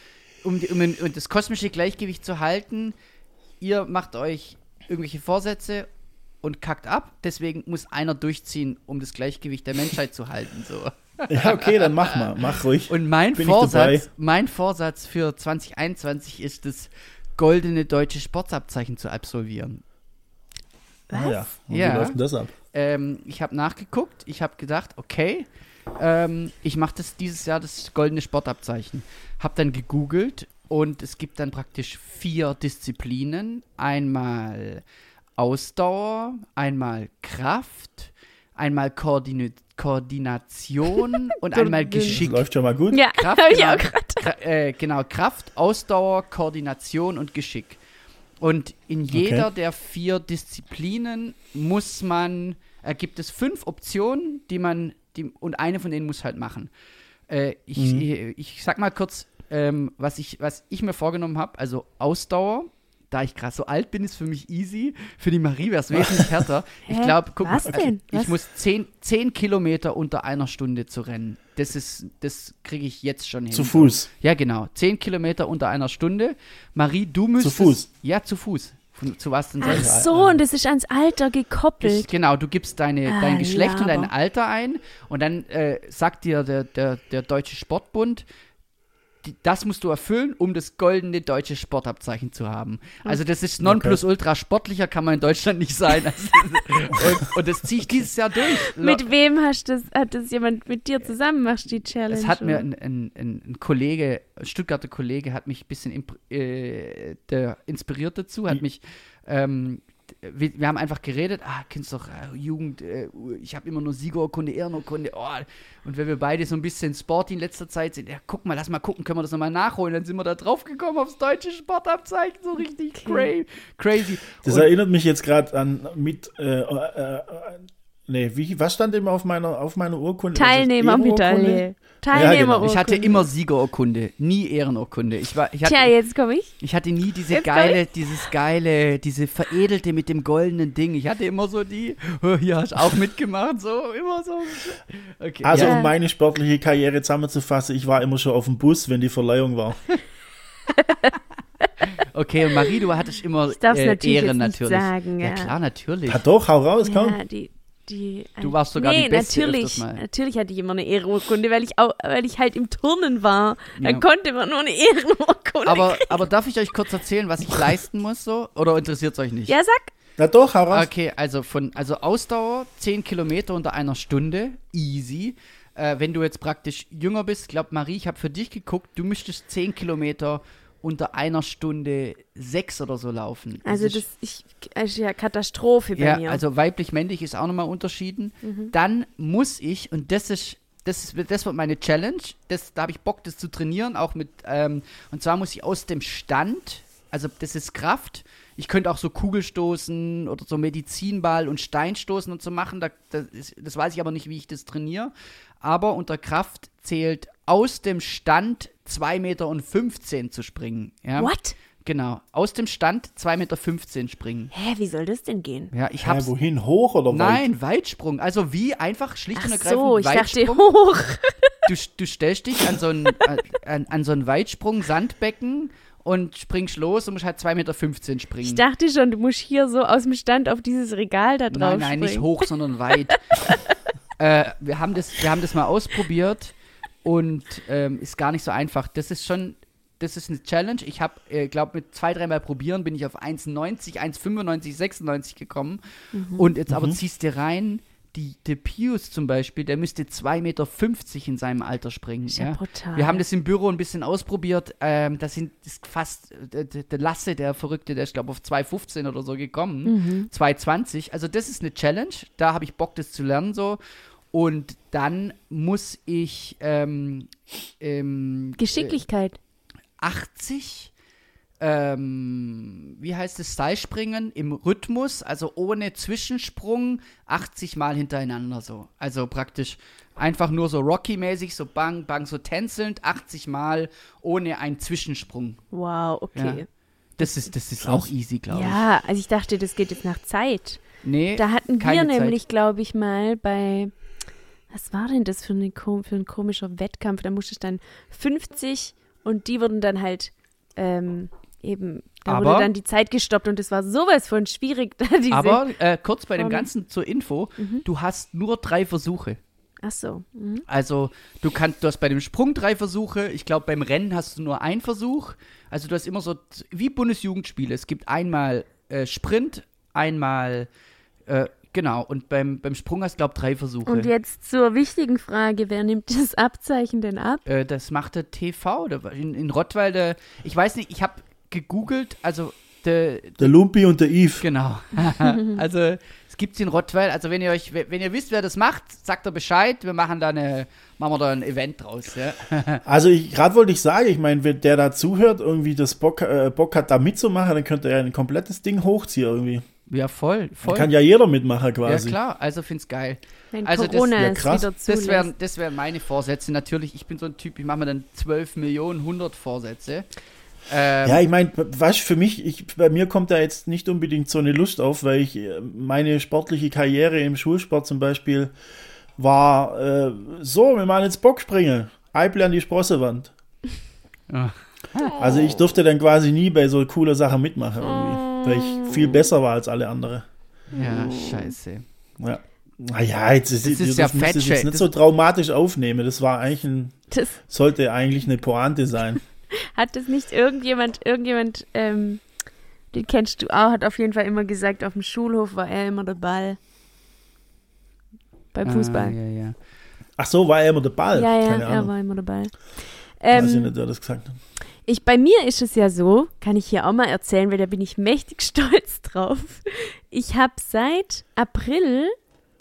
um, die, um, um das kosmische Gleichgewicht zu halten, ihr macht euch irgendwelche Vorsätze und kackt ab. Deswegen muss einer durchziehen, um das Gleichgewicht der Menschheit zu halten. So. ja, okay, dann mach mal, mach ruhig. Und mein Bin. Vorsatz, mein Vorsatz für 2021 ist das goldene deutsche Sportabzeichen zu absolvieren. Ah, ja. Und Ja. Wie läuft denn das ab? Ähm, ich habe nachgeguckt, ich habe gedacht, okay, ähm, ich mache das dieses Jahr das goldene Sportabzeichen. Habe dann gegoogelt und es gibt dann praktisch vier Disziplinen. Einmal Ausdauer, einmal Kraft, einmal Koordini Koordination und einmal Geschick. läuft schon mal gut. Ja, Kraft, habe ich genau. auch. Kra äh, genau, Kraft, Ausdauer, Koordination und Geschick. Und in jeder der vier Disziplinen muss man, äh, gibt es fünf Optionen, die man, die, und eine von denen muss halt machen. Äh, ich, Mhm. ich, ich sag mal kurz, ähm, was, ich, was ich mir vorgenommen habe. Also Ausdauer, da ich gerade so alt bin, ist für mich easy. Für die Marie wäre es wesentlich härter. Ich glaube, guck Was mal, denn? ich muss zehn, zehn Kilometer unter einer Stunde zu rennen. Das ist, das kriege ich jetzt schon hin. Zu Fuß. Ja, genau. Zehn Kilometer unter einer Stunde. Marie, du müsstest. Fuß? Ja, zu Fuß. Von, zu was denn Ach sonst? so, und das ist ans Alter Ich, gekoppelt. genau, du gibst deine, Ah, dein Geschlecht und dein. Alter ein und dann äh, sagt dir der, der, der Deutsche Sportbund, die, das musst du erfüllen, um das goldene deutsche Sportabzeichen zu haben. Also das ist Nonplusultra sportlicher kann man in Deutschland nicht sein. Also, und, und das ziehe ich dieses Jahr durch. Mit wem hast das, hat das jemand mit dir zusammen, machst die Challenge? Es hat mir oder? ein, ein, ein Kollege, ein Stuttgarter Kollege, hat mich ein bisschen imp äh, der inspiriert dazu, hat mich, ähm, wir, wir haben einfach geredet, ah, kennst doch, äh, Jugend, äh, ich habe immer nur Siegerurkunde, Ehrenurkunde, oh. und wenn wir beide so ein bisschen sporty in letzter Zeit sind, ja, guck mal, lass mal gucken, können wir das nochmal nachholen, dann sind wir da drauf gekommen aufs deutsche Sportabzeichen, so richtig cra crazy. Das Und- erinnert mich jetzt gerade an mit, äh, äh, äh, nee, wie, was stand immer auf meiner, auf meiner Urkunde? Teilnehmermedaille. Teilnehmerurkunde. ich hatte immer Siegerurkunde, nie Ehrenurkunde. Ich war, ich hatte, Tja, jetzt komme ich. Ich hatte nie diese Jetzt geile, dieses geile, diese veredelte mit dem goldenen Ding. Ich hatte immer so die, oh, hier hast du auch mitgemacht, so, immer so. Okay. Also, Ja. um meine sportliche Karriere zusammenzufassen, ich war immer schon auf dem Bus, wenn die Verleihung war. okay, und Marie, du hattest immer Ich äh, natürlich Ehren jetzt nicht natürlich. sagen, ja. ja. klar, natürlich. Ja, doch, hau raus, komm. Ja, die, die, Du warst sogar nee, die Beste natürlich, mal. natürlich hatte ich immer eine Ehrenurkunde, weil ich auch, weil ich halt im Turnen war. Dann Ja. konnte man nur eine Ehrenurkunde. Aber, aber darf ich euch kurz erzählen, was ich leisten muss, so? Oder interessiert es euch nicht? ja, sag. Na doch, hau raus. Okay, also von also Ausdauer 10 Kilometer unter einer Stunde, easy. Äh, wenn du jetzt praktisch jünger bist, glaub Marie, ich habe für dich geguckt, du müsstest 10 Kilometer unter einer Stunde sechs oder so laufen. Also ist- das ich, ist ja Katastrophe bei ja, mir. also weiblich-männlich ist auch nochmal unterschieden. Dann muss ich, und das ist, das ist, das wird meine Challenge, das, da habe ich Bock, das zu trainieren, auch mit, ähm, und zwar muss ich aus dem Stand, also das ist Kraft, ich könnte auch so Kugelstoßen oder so Medizinball und Steinstoßen und so machen, da, das, ist, das weiß ich aber nicht, wie ich das trainiere. Aber unter Kraft zählt aus dem Stand 2,15 Meter zu springen. Ja? What? Genau, aus dem Stand 2,15 Meter springen. Hä, wie soll das denn gehen? Ja, ich Hä, hab's. wohin? Hoch oder weit? Nein, Weitsprung. Also wie einfach schlicht Ach und ergreifend so, ich dachte Weitsprung. hoch. Du, du stellst dich an so ein, an, an so ein Weitsprung, Sandbecken und springst los und musst halt 2,15 Meter springen. Ich dachte schon, du musst hier so aus dem Stand auf dieses Regal da drauf nein, nein, nicht springen. hoch, sondern weit. äh, wir, haben das, wir haben das mal ausprobiert und ähm, ist gar nicht so einfach. Das ist schon, das ist eine Challenge. Ich habe, äh, glaube mit zwei, dreimal probieren bin ich auf 1,90, 1,95, 96 gekommen. Mhm. Und jetzt aber ziehst du rein, die, der Pius zum Beispiel, der müsste 2,50 Meter in seinem Alter springen. Ist ja ja. brutal. Wir haben das im Büro ein bisschen ausprobiert. Ähm, das sind das ist fast, der, der der Lasse, der Verrückte, der ist, glaube auf 2,15 oder so gekommen. Mhm. 2,20. Also das ist eine Challenge. Da habe ich Bock, das zu lernen so. Und dann muss ich ähm, ähm, Geschicklichkeit. äh, 80, ähm, wie heißt es, Seilspringen im Rhythmus, also ohne Zwischensprung, 80 Mal hintereinander so. Also praktisch einfach nur so Rocky-mäßig, so bang, bang, so tänzelnd, 80 Mal ohne einen Zwischensprung. Wow, okay. Ja. Das ist, das ist auch easy, glaube Ja, also ich dachte, das geht jetzt nach Zeit. ich. Nee, Da hatten wir nämlich, glaube ich, mal bei, was war denn das für, eine, für ein komischer Wettkampf? Da musste ich dann 50 und die wurden dann halt ähm, eben, da Aber- wurde dann die Zeit gestoppt und es war sowas von schwierig. Aber äh, kurz bei dem. Ganzen zur Info, Mhm. du hast nur drei Versuche. Ach so. Mhm. Also du kannst, du hast bei dem Sprung drei Versuche. Ich glaube, beim Rennen hast du nur einen Versuch. Also du hast immer so wie Bundesjugendspiele. Es gibt einmal äh, Sprint, einmal äh, genau. Und beim, beim Sprung hast du glaube drei Versuche. Und jetzt zur wichtigen Frage, wer nimmt das Abzeichen denn ab? äh, das macht der TV oder in, in Rottweil. Ich weiß nicht. Ich habe gegoogelt. Also der, Der Lumpi und der Eve. Genau. also es gibt's in Rottweil. Also wenn ihr euch, wenn ihr wisst, wer das macht, sagt er Bescheid. Wir machen da eine, machen wir da ein Event draus. Ja? Also ich gerade wollte ich sagen, ich meine, wenn der da zuhört, irgendwie das Bock, äh, Bock hat, da mitzumachen, dann könnte er ein komplettes Ding hochziehen irgendwie. Ja, voll, voll. kann ja jeder mitmachen ja, quasi. klar, also find's geil. Wenn Also das- Corona ja, es krass. wieder Das zulässt. wären das wären meine Vorsätze. Natürlich, ich bin so ein Typ, ich mache mir dann 12 Millionen, 100 Vorsätze. Ähm, Ja, ich meine, was für mich, ich, bei mir kommt da jetzt nicht unbedingt so eine Lust auf, weil ich äh, meine sportliche Karriere im Schulsport zum Beispiel war äh, so, wir machen jetzt Bockspringen, Eible an die Sprossewand. Ja. Also ich durfte dann quasi nie bei so cooler Sache mitmachen irgendwie, weil ich viel besser war als alle anderen. ja, scheiße. Ja. Naja, jetzt ist, Das ist ja es Fettshaming. jetzt nicht Das- so traumatisch aufnehmen. Das war eigentlich ein, Das, sollte eigentlich eine Pointe sein. hat das nicht irgendjemand, irgendjemand, ähm, den kennst du auch, hat auf jeden Fall immer gesagt, auf dem Schulhof war er immer der Ball. Beim Fußball. Ah, ja, ja. Ach so, war er immer der Ball? ja, ja, Keine er Ahnung. war immer der Ball. Weiß ich Ähm, nicht, wer das gesagt hat. Ich, bei mir ist es ja so, kann ich hier auch mal erzählen, weil da bin ich mächtig stolz drauf. Ich habe seit April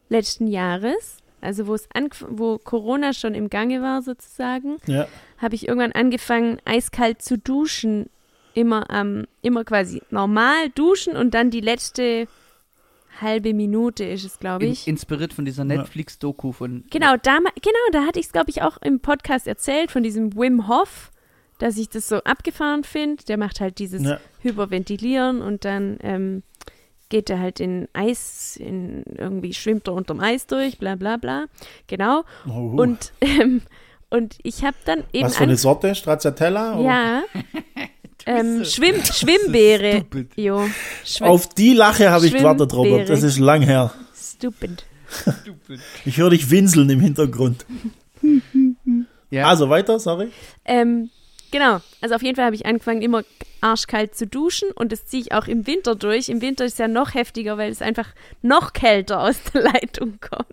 letzten Jahres, also wo es wo Corona schon im Gange war sozusagen, Ja. habe ich irgendwann angefangen, eiskalt zu duschen. Immer am, immer quasi normal duschen und dann die letzte halbe Minute ist es, glaube In, ich. inspiriert von dieser Netflix-Doku von. Genau, da, genau, da hatte ich es, glaube ich, auch im Podcast erzählt, von diesem Wim Hof, dass ich das so abgefahren finde. Der macht halt dieses Ja. Hyperventilieren und dann ähm, geht er halt in Eis, in irgendwie schwimmt er unterm Eis durch, bla bla bla. Genau. Oh, Und, ähm, und ich habe dann eben Was für eine Sorte? Stracciatella? ja, ähm, Schwimm, Schwimmbeere. Stupid. Jo, Schwimm, Auf die Lache habe ich gewartet. Robert. Das ist lang her. stupid. Ich höre dich winseln im Hintergrund. Ja. Also weiter, sorry. Ähm, genau, also auf jeden Fall habe ich angefangen, immer arschkalt zu duschen und das ziehe ich auch im Winter durch. Im Winter ist es ja noch heftiger, weil es einfach noch kälter aus der Leitung kommt.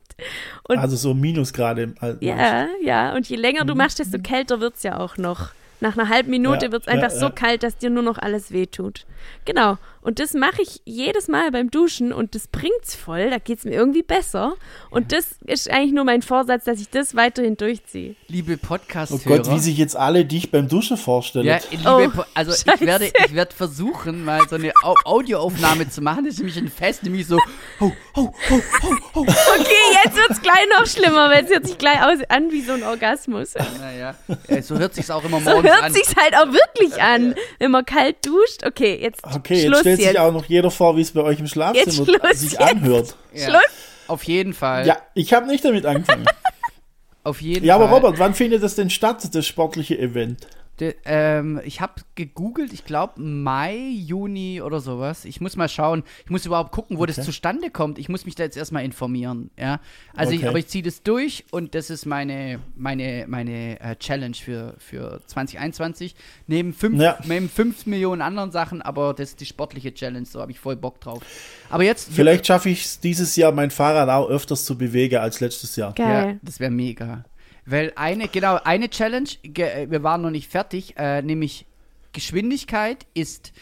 Und Also so Minusgrade. halt. ja, ja, und je länger du machst, desto kälter wird es ja auch noch. Nach einer halben Minute Ja, wird es einfach ja, so ja. kalt, dass dir nur noch alles wehtut. Genau. Und das mache ich jedes Mal beim Duschen und das bringt's voll. Da geht es mir irgendwie besser. Und das ist eigentlich nur mein Vorsatz, dass ich das weiterhin durchziehe. Liebe Oh Podcast-Hörer. Gott, wie sich jetzt alle dich beim Duschen vorstellen. Ja, liebe Oh, also ich Scheiße. werde, ich werde versuchen, mal so eine Au Audioaufnahme zu machen. Das ist nämlich ein Fest, nämlich so, ho, ho, ho, ho, ho. Okay, jetzt wird's gleich noch schlimmer, weil es hört sich gleich aus, an wie so ein Orgasmus. Naja, so hört sich's auch immer So morgens hört an. sich's halt auch wirklich an, wenn man kalt duscht. Okay, jetzt Okay, jetzt Schluss stellt jetzt. sich auch noch jeder vor, wie es bei euch im Schlafzimmer Schluss sich jetzt. anhört. Ja, Schluss. Auf jeden Fall. Ja, ich habe nicht damit angefangen. Auf jeden ja, aber Fall. Robert, wann findet das denn statt, das sportliche Event? De, ähm, ich habe gegoogelt, ich glaube Mai, Juni oder sowas. Ich muss mal schauen. Ich muss überhaupt gucken, wo das Okay. zustande kommt. Ich muss mich da jetzt erstmal informieren. Ja, also ich, Okay. aber ich ziehe das durch und das ist meine meine meine äh, Challenge für für 2021 neben fünf Ja. neben fünf Millionen anderen Sachen, aber das ist die sportliche Challenge. So habe ich voll Bock drauf. Aber jetzt Vielleicht schaffe ich es dieses Jahr, mein Fahrrad auch öfters zu bewegen als letztes Jahr. Ja, geil. das wäre mega. Weil eine, genau, eine Challenge, ge, äh, wir waren noch nicht fertig, äh, nämlich Geschwindigkeit ist,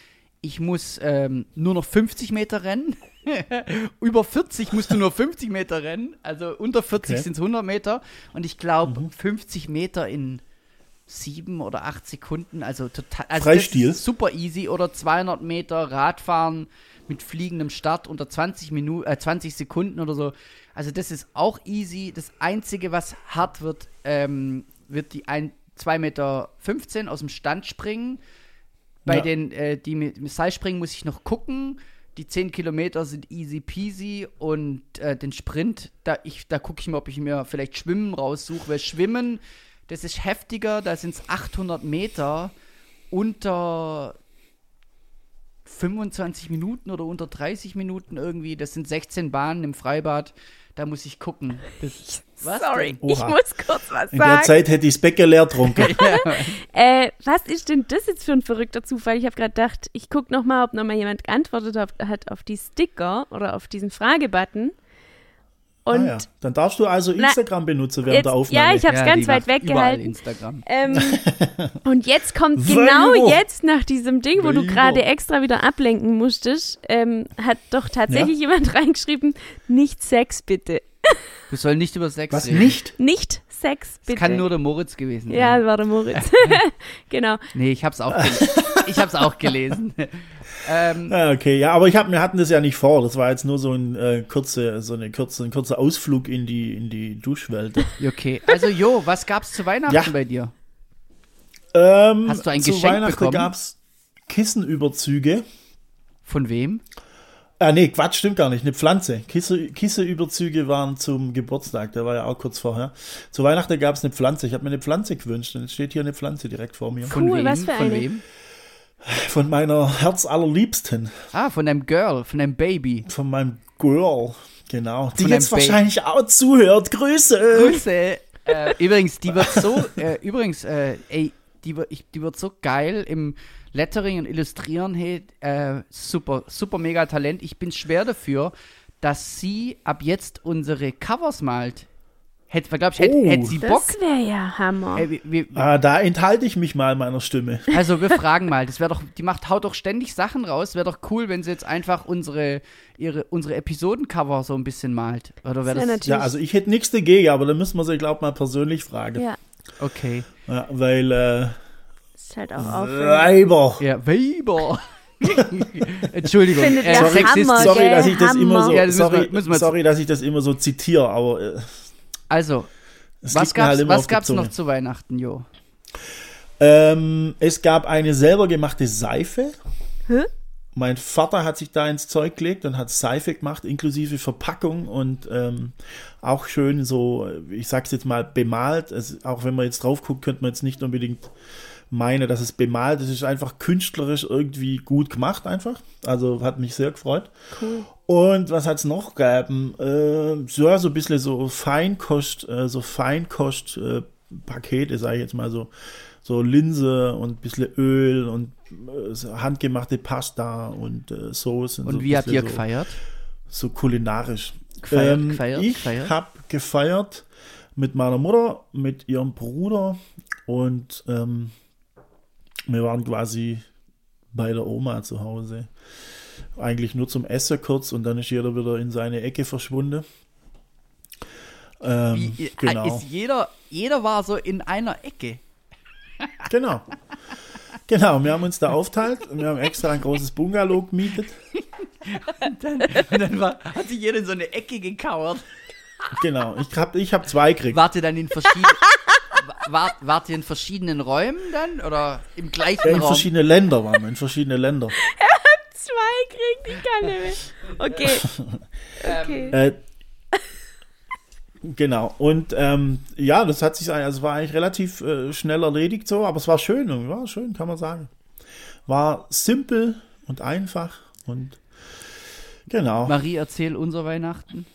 ich muss ähm, nur noch 50 Meter rennen. Über 40 musst du nur 50 Meter rennen. Also unter 40 Okay. sind es 100 Meter. Und ich glaube, 50 Meter in sieben oder acht Sekunden, also total. Also Freistil. Ist super easy. Oder 200 Meter Radfahren mit fliegendem Start unter 20, Minu äh, 20 Sekunden oder so. Also das ist auch easy. Das Einzige, was hart wird, ähm, wird die 2,15 Meter aus dem Stand springen. Bei Ja. den, äh, die mit, mit Seilspringen muss ich noch gucken. Die 10 Kilometer sind easy peasy und äh, den Sprint, da, ich, da gucke ich mal, ob ich mir vielleicht Schwimmen raussuche, weil Schwimmen, das ist heftiger, da sind es 800 Meter unter 25 Minuten oder unter 30 Minuten irgendwie. Das sind 16 Bahnen im Freibad. Da muss ich gucken. Das, was Sorry, ich muss kurz was In der sagen. Zeit hätte ich das Bäcker leer getrunken. Äh, was ist denn das jetzt für ein verrückter Zufall? Ich habe gerade gedacht, ich gucke nochmal, ob nochmal jemand geantwortet hat auf die Sticker oder auf diesen Fragebutton. Und ah, ja. Dann darfst du also Na, Instagram benutzen während jetzt, der Aufnahme. ja, ich habe es Ja, ganz weit weggehalten. Instagram. Ähm, und jetzt kommt genau wo? jetzt nach diesem Ding, wo du gerade extra wieder ablenken musstest, ähm, hat doch tatsächlich jemand reingeschrieben, nicht Sex bitte. Wir sollen nicht über Sex Was reden. nicht? Nicht Sex Das bitte. kann nur der Moritz gewesen sein. ja, das war der Moritz. genau. Nee, ich hab's auch, gel ich hab's auch gelesen. Ähm, Ah, okay, ja, aber ich hab, wir hatten das ja nicht vor. Das war jetzt nur so ein äh, kurze, so eine kurze, ein kurzer Ausflug in die, in die Duschwelt. okay. Also, Jo, was gab's zu Weihnachten Ja. bei dir? ähm, Hast du ein zu Geschenk Weihnachten bekommen? gab's Kissenüberzüge. Von wem? Ah, nee, Quatsch, stimmt gar nicht. Eine Pflanze. Kisse, Kisseüberzüge waren zum Geburtstag, der war ja auch kurz vorher. Zu Weihnachten gab es eine Pflanze. Ich habe mir eine Pflanze gewünscht und jetzt steht hier eine Pflanze direkt vor mir. Von Cool, wem? was für Von eine? Von meiner Herzallerliebsten, Ah, von deinem Girl, von deinem Baby. von meinem Girl. Genau. Die Von jetzt einem Ba- wahrscheinlich auch zuhört. Grüße. Grüße. äh, übrigens, die wird so, äh, übrigens, äh, ey, die wird, die wird so geil im Lettering und Illustrieren. Hey, äh, super, super mega Talent. Ich bin schwer dafür, dass sie ab jetzt unsere Covers malt. Hätte, glaub ich, hätte, Oh. hätte sie Bock. Das wäre ja Hammer. Ey, wir, wir, Ah, da enthalte ich mich mal meiner Stimme. also wir fragen mal, das wäre doch, die macht, haut doch ständig Sachen raus. Wäre doch cool, wenn sie jetzt einfach unsere, ihre, unsere Episodencover so ein bisschen malt. Oder wäre Das das? wär natürlich- Ja, also ich hätte nichts dagegen, aber da müssen wir sie, glaube ich, mal persönlich fragen. ja, okay. Ja, weil, äh, ist halt auch aufwendig. Weiber. Ja, Weber. Entschuldigung. Äh, Sexist- Hammer, Sorry, dass ich das Hammer. immer so, Ja, das wir- sorry, wir sorry, dass ich das immer so zitiere, aber äh, Also, es was gab's, halt was gab's noch zu Weihnachten, Jo? Ähm, es gab eine selber gemachte Seife. Hä? Mein Vater hat sich da ins Zeug gelegt und hat Seife gemacht, inklusive Verpackung und ähm, auch schön so, ich sag's jetzt mal, bemalt. Es, auch wenn man jetzt drauf guckt, könnte man jetzt nicht unbedingt meinen, dass es bemalt ist. Es ist einfach künstlerisch irgendwie gut gemacht, einfach. Also hat mich sehr gefreut. Cool. Und was hat's noch gegeben? Äh, ja, so ein bisschen so Feinkost, äh, so Feinkost äh, Pakete, sage ich jetzt mal so. So Linse und ein bisschen Öl und äh, so handgemachte Pasta und äh, Soßen. Und so ein wie habt ihr so, gefeiert? So kulinarisch. Gefeiert, Ähm, gefeiert, ich gefeiert? habe gefeiert mit meiner Mutter, mit ihrem Bruder und ähm, wir waren quasi bei der Oma zu Hause. Eigentlich nur zum Essen kurz und dann ist jeder wieder in seine Ecke verschwunden. Ähm, Wie, genau. Ist jeder, jeder war so in einer Ecke. Genau. Genau, wir haben uns da aufteilt und wir haben extra ein großes Bungalow gemietet. Und dann, und dann war, hat sich jeder in so eine Ecke gekauert. Genau, ich habe ich hab zwei gekriegt. Wart ihr dann in verschiedenen. Wart, wart ihr in verschiedenen Räumen dann? Oder im gleichen Ja, in Raum? verschiedene Länder waren wir, in verschiedene Länder. Zwei kriegt, ich kann nicht mehr. Okay. okay. Äh, genau, und ähm, ja, das hat sich, also war eigentlich relativ äh, schnell erledigt so, aber es war schön, war schön, kann man sagen. War simpel und einfach und genau. Marie, erzähl unser Weihnachten.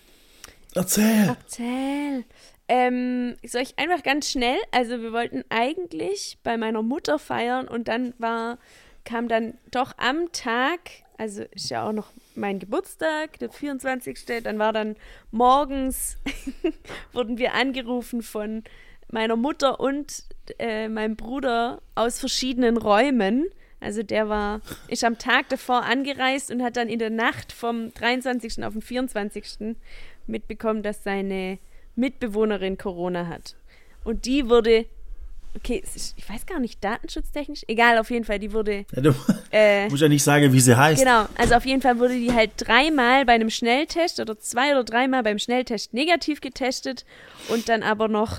Erzähl. Erzähl. Ähm, soll ich einfach ganz schnell? Also wir wollten eigentlich bei meiner Mutter feiern und dann war, kam dann doch am Tag, also ist ja auch noch mein Geburtstag, der 24. Dann war dann morgens, wurden wir angerufen von meiner Mutter und äh, meinem Bruder aus verschiedenen Räumen. Also der war, ist am Tag davor angereist und hat dann in der Nacht vom 23. auf den 24. mitbekommen, dass seine Mitbewohnerin Corona hat. Und die wurde, okay, ist, ich weiß gar nicht, datenschutztechnisch, egal, auf jeden Fall, die wurde, Ja, du äh, musst ja nicht sagen, wie sie heißt. genau, also auf jeden Fall wurde die halt dreimal bei einem Schnelltest oder zwei oder dreimal beim Schnelltest negativ getestet und dann aber noch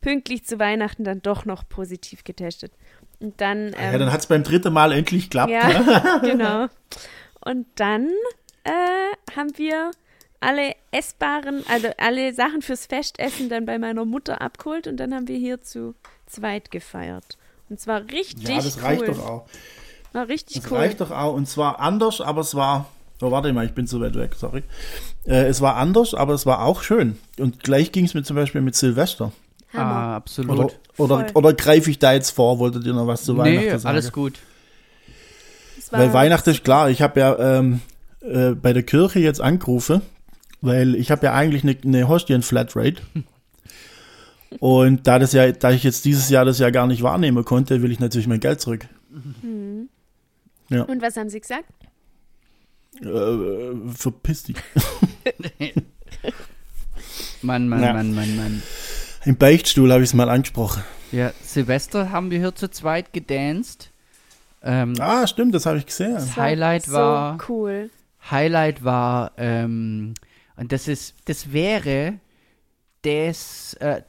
pünktlich zu Weihnachten dann doch noch positiv getestet. Und dann, ähm, Ja, dann hat es beim dritten Mal endlich geklappt. ne? ja, genau. Und dann äh, haben wir alle essbaren, also alle Sachen fürs Festessen dann bei meiner Mutter abgeholt und dann haben wir hier zu zweit gefeiert. Und zwar richtig Ja, das cool. reicht doch auch. War richtig Das cool. reicht doch auch. Und zwar anders, aber es war. Oh, warte mal, ich bin zu weit weg, sorry. Äh, es war anders, aber es war auch schön. Und gleich ging es mir zum Beispiel mit Silvester. Hammer. Ah, absolut. Oder, oder, oder greife ich da jetzt vor? Wolltet ihr noch was zu Weihnachten nee, sagen? alles gut. Weil Weihnachten ist klar, ich habe ja ähm, äh, bei der Kirche jetzt angerufen, weil ich habe ja eigentlich eine, eine Hostien-Flatrate. Und da das ja, da ich jetzt dieses Jahr das ja gar nicht wahrnehmen konnte, will ich natürlich mein Geld zurück. Und was haben sie gesagt? Äh, verpiss dich. Mann, Mann, Ja. Mann, Mann, Mann. Im Beichtstuhl habe ich es mal angesprochen. Ja, Silvester haben wir hier zu zweit gedanced. Ähm, Ah, stimmt, das habe ich gesehen. Das Highlight war- so cool. Highlight war, ähm, und das ist, das wäre des, äh,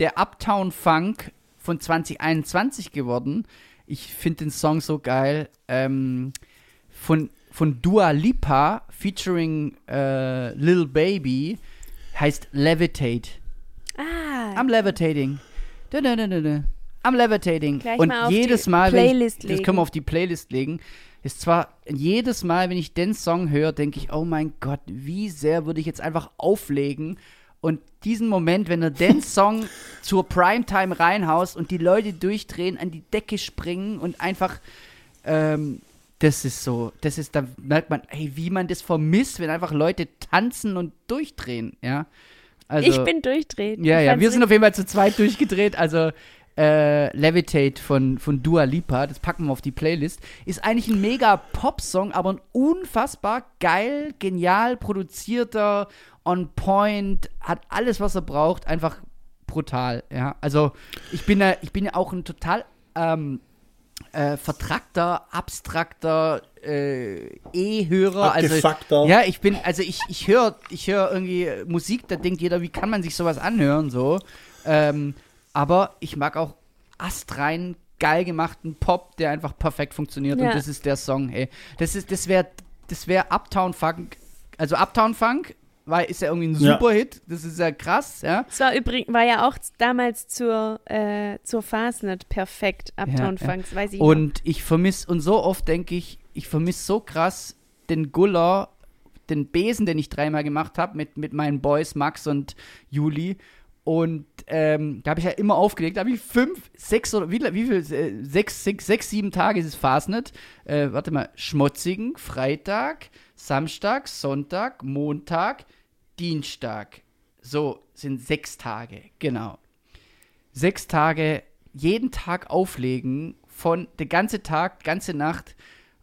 der Uptown Funk von 2021 geworden. Ich finde den Song so geil. Ähm, von, von Dua Lipa featuring äh, Lil Baby heißt Levitate. Ah, I'm levitating. Da, da, da, da, da. am Levitating. Gleich und mal auf jedes die Mal, wenn ich, Playlist das können wir auf die Playlist legen, ist zwar jedes Mal, wenn ich den Song höre, denke ich, oh mein Gott, wie sehr würde ich jetzt einfach auflegen und diesen Moment, wenn er den Song zur Primetime reinhaust und die Leute durchdrehen, an die Decke springen und einfach, ähm, das ist so, das ist, da merkt man, hey, wie man das vermisst, wenn einfach Leute tanzen und durchdrehen, ja. Also, ich bin durchdreht. ja, Ich ja, wir sind auf jeden Fall zu zweit durchgedreht. Also äh, Levitate von, von Dua Lipa, das packen wir auf die Playlist. Ist eigentlich ein mega Pop-Song, aber ein unfassbar geil, genial produzierter, on point, hat alles, was er braucht, einfach brutal. Ja, also ich bin ja, ich bin ja auch ein total ähm, äh, vertrackter, abstrakter äh, E-Hörer. Also, ja, ich bin, also ich, ich höre ich hör irgendwie Musik, da denkt jeder, wie kann man sich sowas anhören, so. Ähm, aber ich mag auch astrein geil gemachten Pop, der einfach perfekt funktioniert Ja. und das ist der Song, hey. Das ist, das wäre, das wäre Uptown Funk, also Uptown Funk war, ist ja irgendwie ein Ja. Superhit, das ist ja krass, ja. Es war übrigens, war ja auch damals zur, äh, zur Fastnet perfekt, Uptown Ja, ja. Funks, weiß ich noch. Und ich vermisse, und so oft denke ich, ich vermisse so krass den Guller, den Besen, den ich dreimal gemacht habe mit, mit meinen Boys Max und Juli. Und ähm, da habe ich ja immer aufgelegt, da habe ich fünf, sechs oder wie, wie viel, äh, sechs, sechs, sechs, sieben Tage ist es Fastnet. Äh, warte mal, Schmotzigen, Freitag, Samstag, Sonntag, Montag, Dienstag. So sind sechs Tage, genau sechs Tage jeden Tag auflegen, von der ganze Tag, ganze Nacht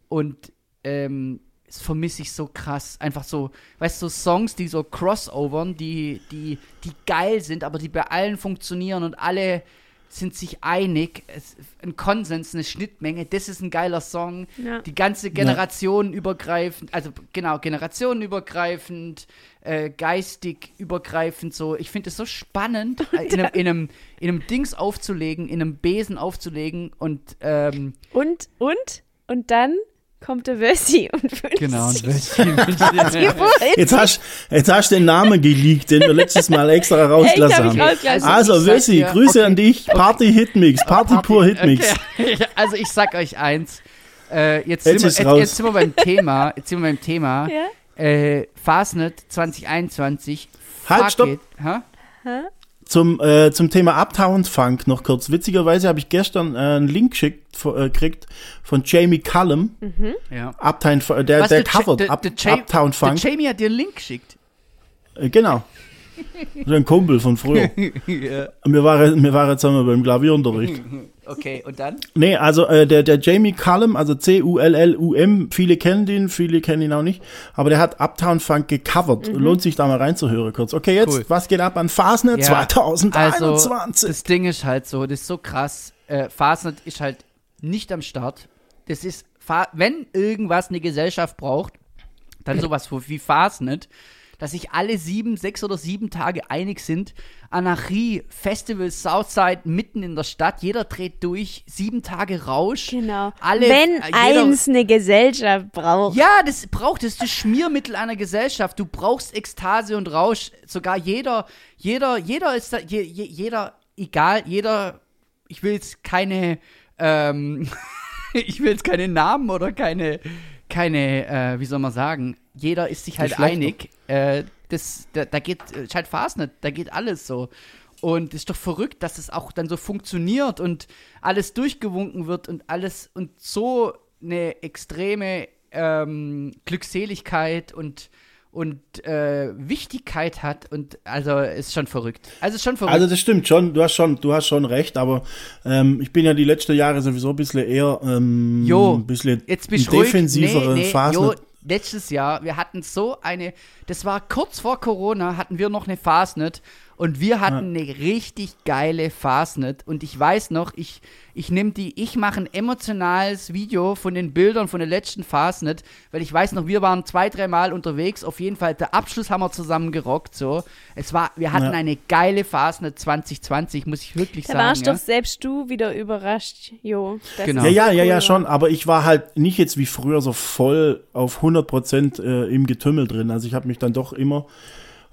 und ähm, das vermisse ich so krass. Einfach so, weißt du, so Songs, die so crossovern, die, die, die geil sind, aber die bei allen funktionieren und alle sind sich einig. Es, ein Konsens, eine Schnittmenge, das ist ein geiler Song. Ja. Die ganze Generation übergreifend, also genau, generationenübergreifend, äh, geistig übergreifend, so. Ich finde es so spannend, in, einem, in, einem, in einem Dings aufzulegen, in einem Besen aufzulegen und ähm, Und, und, und dann kommt der Wössi und wünscht genau, und sich die Poesie. Jetzt hast, jetzt hast du den Namen geleakt, den wir letztes Mal extra rausgelassen ich haben. rausgelassen. Also, dir- Grüße okay, an dich. Party Hitmix, Party, pur Hitmix. Okay. Also ich sag euch eins. Äh, jetzt, Jetzt sind ist wir, jetzt, jetzt sind wir beim Thema. Jetzt sind wir beim Thema. Ja? Äh, Fastnet 2021. Halt, stopp. it. Ha? Zum, äh, zum Thema Uptown Funk noch kurz. Witzigerweise habe ich gestern äh, einen Link geschickt, äh, gekriegt von Jamie Cullum. Ja. Uptown, Fu- der, Was, der der covert Up, Uptown Funk. Der Jamie hat dir einen Link geschickt. Äh, genau. Ein Kumpel von früher. Wir waren, wir waren zusammen beim Klavierunterricht. Okay, und dann? Nee, also äh, der, der Jamie Cullum, also C-U-L-L-U-M, viele kennen ihn, viele kennen ihn auch nicht, aber der hat Uptown Funk gecovert. Lohnt sich da mal reinzuhören kurz. Okay, jetzt, Cool. was geht ab an Fastnet Ja, 2021? Also, das Ding ist halt so, das ist so krass. Äh, Fastnet ist halt nicht am Start. Das ist, wenn irgendwas eine Gesellschaft braucht, dann sowas wie Fastnet, dass sich alle sieben, sechs oder sieben Tage einig sind. Anarchie, Festival, Southside, mitten in der Stadt, jeder dreht durch, sieben Tage Rausch. Genau. Alle, Wenn äh, eins eine Gesellschaft braucht. Ja, das braucht es, das Schmiermittel einer Gesellschaft. Du brauchst Ekstase und Rausch. Sogar jeder, jeder, jeder ist da, je, je, jeder, egal, jeder, ich will jetzt keine, ähm, ich will jetzt keine Namen oder keine, keine, äh, wie soll man sagen, jeder ist sich halt einig. Äh, das, da, da geht, äh, halt Fastnet, da geht alles so. Und es ist doch verrückt, dass es auch dann so funktioniert und alles durchgewunken wird und alles und so eine extreme ähm, Glückseligkeit und, und äh, Wichtigkeit hat und also ist schon verrückt. Also ist schon verrückt. Also das stimmt schon, du hast schon, du hast schon recht, aber ähm, ich bin ja die letzten Jahre sowieso ein bisschen eher ähm, Jo, ein bisschen Jetzt bist defensivere nee, nee, Phase. Jo, letztes Jahr, wir hatten so eine, das war kurz vor Corona, hatten wir noch eine Fastnet und wir hatten eine richtig geile Fastnet und ich weiß noch, ich, ich nehme die, ich mache ein emotionales Video von den Bildern von der letzten Fastnet, weil ich weiß noch, wir waren zwei, dreimal unterwegs, auf jeden Fall, der Abschluss haben wir zusammen gerockt, so. Es war, wir hatten Ja. eine geile Fastnet 2020, muss ich wirklich Da sagen. warst ja. doch selbst du wieder überrascht, Jo. Genau. Ja, ja, ja, ja, schon, aber ich war halt nicht jetzt wie früher so voll auf 100% äh, im Getümmel drin. Also ich habe mich dann doch immer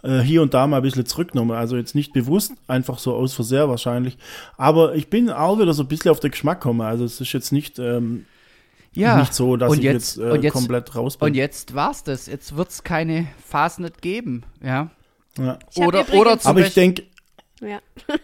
äh, hier und da mal ein bisschen zurückgenommen. Also jetzt nicht bewusst, einfach so aus Versehen wahrscheinlich. Aber ich bin auch wieder so ein bisschen auf den Geschmack gekommen. Also es ist jetzt nicht, ähm, Ja. nicht so, dass und ich jetzt, jetzt, äh, und jetzt komplett raus bin. Und jetzt war's das. Jetzt wird's keine Fastnet geben, ja. ja. Oder, oder zum Aber ich denke, Ja.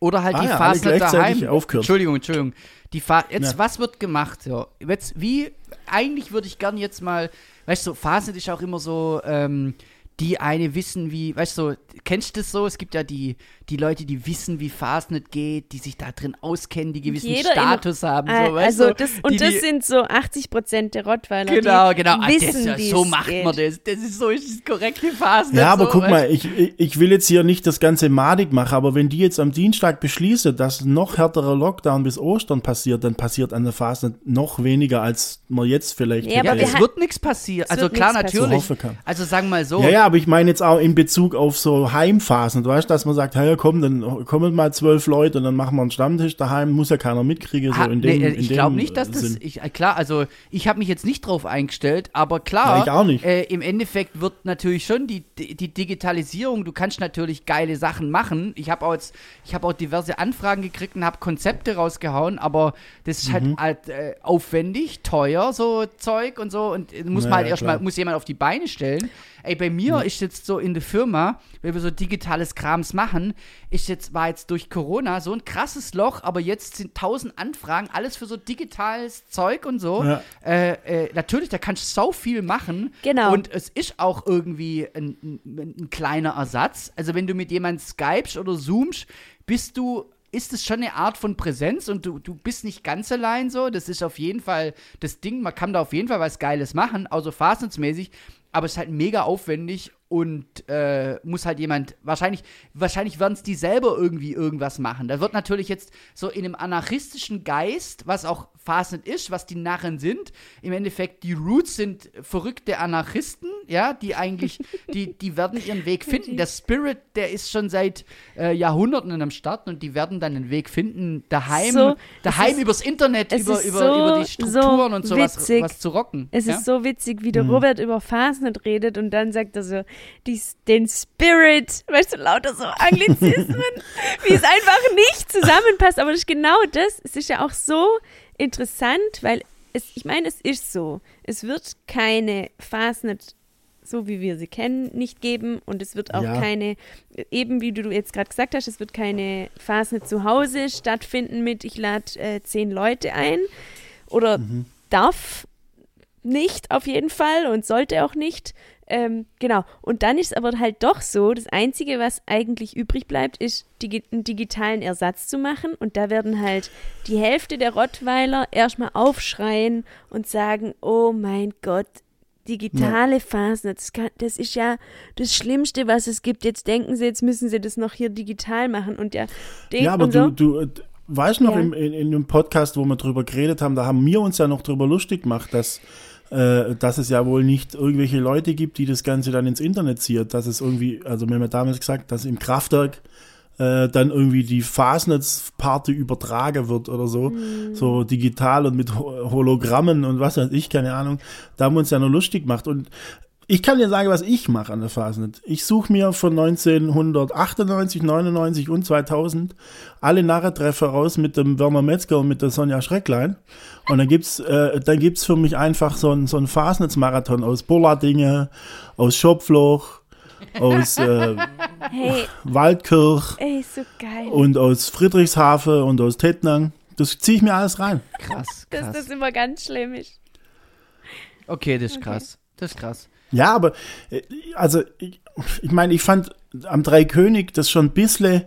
oder halt Ah die ja, Fastnet gleichzeitig daheim. aufgehört. Entschuldigung, Entschuldigung. Die Fa jetzt, Ja. was wird gemacht? Ja? Jetzt, wie, eigentlich würde ich gern jetzt mal, weißt du, so, Fastnet ist auch immer so, ähm, die eine wissen, wie, weißt du, so, kennst du das so? Es gibt ja die, die Leute, die wissen, wie Fastnet geht, die sich da drin auskennen, die gewissen Jeder in- Status haben. Ah, So, weißt also du? das, die, und das die, sind so 80 Prozent der Rottweiler. Genau, die genau. Ah, Wissen, das, so macht geht. man das. Das ist so ist das korrekte Fastnet. Ja, aber so, guck weißt mal, ich, ich- will jetzt hier nicht das ganze madig machen, aber wenn die jetzt am Dienstag beschließen, dass noch härterer Lockdown bis Ostern passiert, dann passiert an der Phase noch weniger, als man jetzt vielleicht Ja, aber Ja, hätte. wir es wird nichts passieren. Es Also klar, passieren. natürlich. So. Also sagen wir mal so. Ja, ja, aber ich meine jetzt auch in Bezug auf so Heimphasen. Du weißt, dass man sagt, hey, komm, dann kommen mal zwölf Leute und dann machen wir einen Stammtisch daheim, muss ja keiner mitkriegen. So Ha, in nee, dem, äh, in ich glaube nicht, dass äh, das. Sinn. Ich, äh, klar, also ich habe mich jetzt nicht drauf eingestellt, aber klar, Ja, ich auch nicht. Äh, im Endeffekt wird natürlich schon die, die Digitalisierung. Du kannst natürlich geile Sachen machen. Ich habe auch jetzt, ich habe auch diverse Anfragen gekriegt und habe Konzepte rausgehauen, aber das ist Mhm. halt, halt äh, aufwendig, teuer, so Zeug und so und äh, muss Ja, man halt ja, erstmal muss jemand auf die Beine stellen. Ey, bei mir ist jetzt so in der Firma, wenn wir so digitales Krams machen, ist jetzt, war jetzt durch Corona so ein krasses Loch, aber jetzt sind tausend Anfragen, alles für so digitales Zeug und so. Ja. Äh, äh, natürlich, da kannst du so viel machen. Genau. Und es ist auch irgendwie ein, ein, ein kleiner Ersatz. Also wenn du mit jemandem skypst oder zoomst, bist du ist es schon eine Art von Präsenz und du, du bist nicht ganz allein so. Das ist auf jeden Fall das Ding. Man kann da auf jeden Fall was Geiles machen, also fastensmäßig. Aber es ist halt mega aufwendig und äh, muss halt jemand, wahrscheinlich, wahrscheinlich werden es die selber irgendwie irgendwas machen. Da wird natürlich jetzt so in einem anarchistischen Geist, was auch Fastnet ist, was die Narren sind, im Endeffekt die Roots sind verrückte Anarchisten, ja, die eigentlich, die, die werden ihren Weg finden. Der Spirit, der ist schon seit äh, Jahrhunderten am Start und die werden dann einen Weg finden, daheim, So, daheim übers Internet, es über, ist über, so- über die Strukturen so und sowas witzig. was zu rocken. Es ja? ist so witzig, wie der Robert über Fastnet redet und dann sagt er so, dies, den Spirit, weißt du, lauter so Anglizismen, wie es einfach nicht zusammenpasst. Aber das ist genau das. Es ist ja auch so interessant, weil es, ich meine, es ist so. Es wird keine Fastnet so wie wir sie kennen, nicht geben und es wird auch Ja. keine, eben wie du jetzt gerade gesagt hast, es wird keine Fastnet zu Hause stattfinden mit, ich lade äh, zehn Leute ein oder darf nicht auf jeden Fall und sollte auch nicht. Ähm, genau. Und dann ist es aber halt doch so, das Einzige, was eigentlich übrig bleibt, ist, digi einen digitalen Ersatz zu machen. Und da werden halt die Hälfte der Rottweiler erstmal aufschreien und sagen, oh mein Gott, digitale Phasen, das, kann, das ist ja das Schlimmste, was es gibt. Jetzt denken sie, jetzt müssen sie das noch hier digital machen. Und ja, denken Ja, aber so, du, du äh, weißt noch, Ja. im, in, in dem Podcast, wo wir drüber geredet haben, da haben wir uns ja noch drüber lustig gemacht, dass, äh, dass es ja wohl nicht irgendwelche Leute gibt, die das Ganze dann ins Internet ziehen. Dass es irgendwie, also wir haben ja damals gesagt, dass im Kraftwerk äh, dann irgendwie die Fastnetz-Party übertragen wird oder so, Mhm. so digital und mit Ho- Hologrammen und was weiß ich, keine Ahnung. Da haben wir uns ja noch lustig gemacht und ich kann dir sagen, was ich mache an der Fastnet. Ich suche mir von 1998, 99 und 2000 alle Narrentreffer raus mit dem Werner Metzger und mit der Sonja Schrecklein. Und dann gibt's, äh, dann gibt's für mich einfach so ein, so ein Fastnetz-Marathon aus Bolladinge, aus Schopfloch, aus äh, hey, Waldkirch ey, so geil. und aus Friedrichshafen und aus Tettnang. Das ziehe ich mir alles rein. Krass, dass krass. das immer ganz schlimm ist. Okay, das ist krass. Das ist krass. Ja, aber äh, also ich, ich meine, ich fand am Dreikönig das schon ein bisschen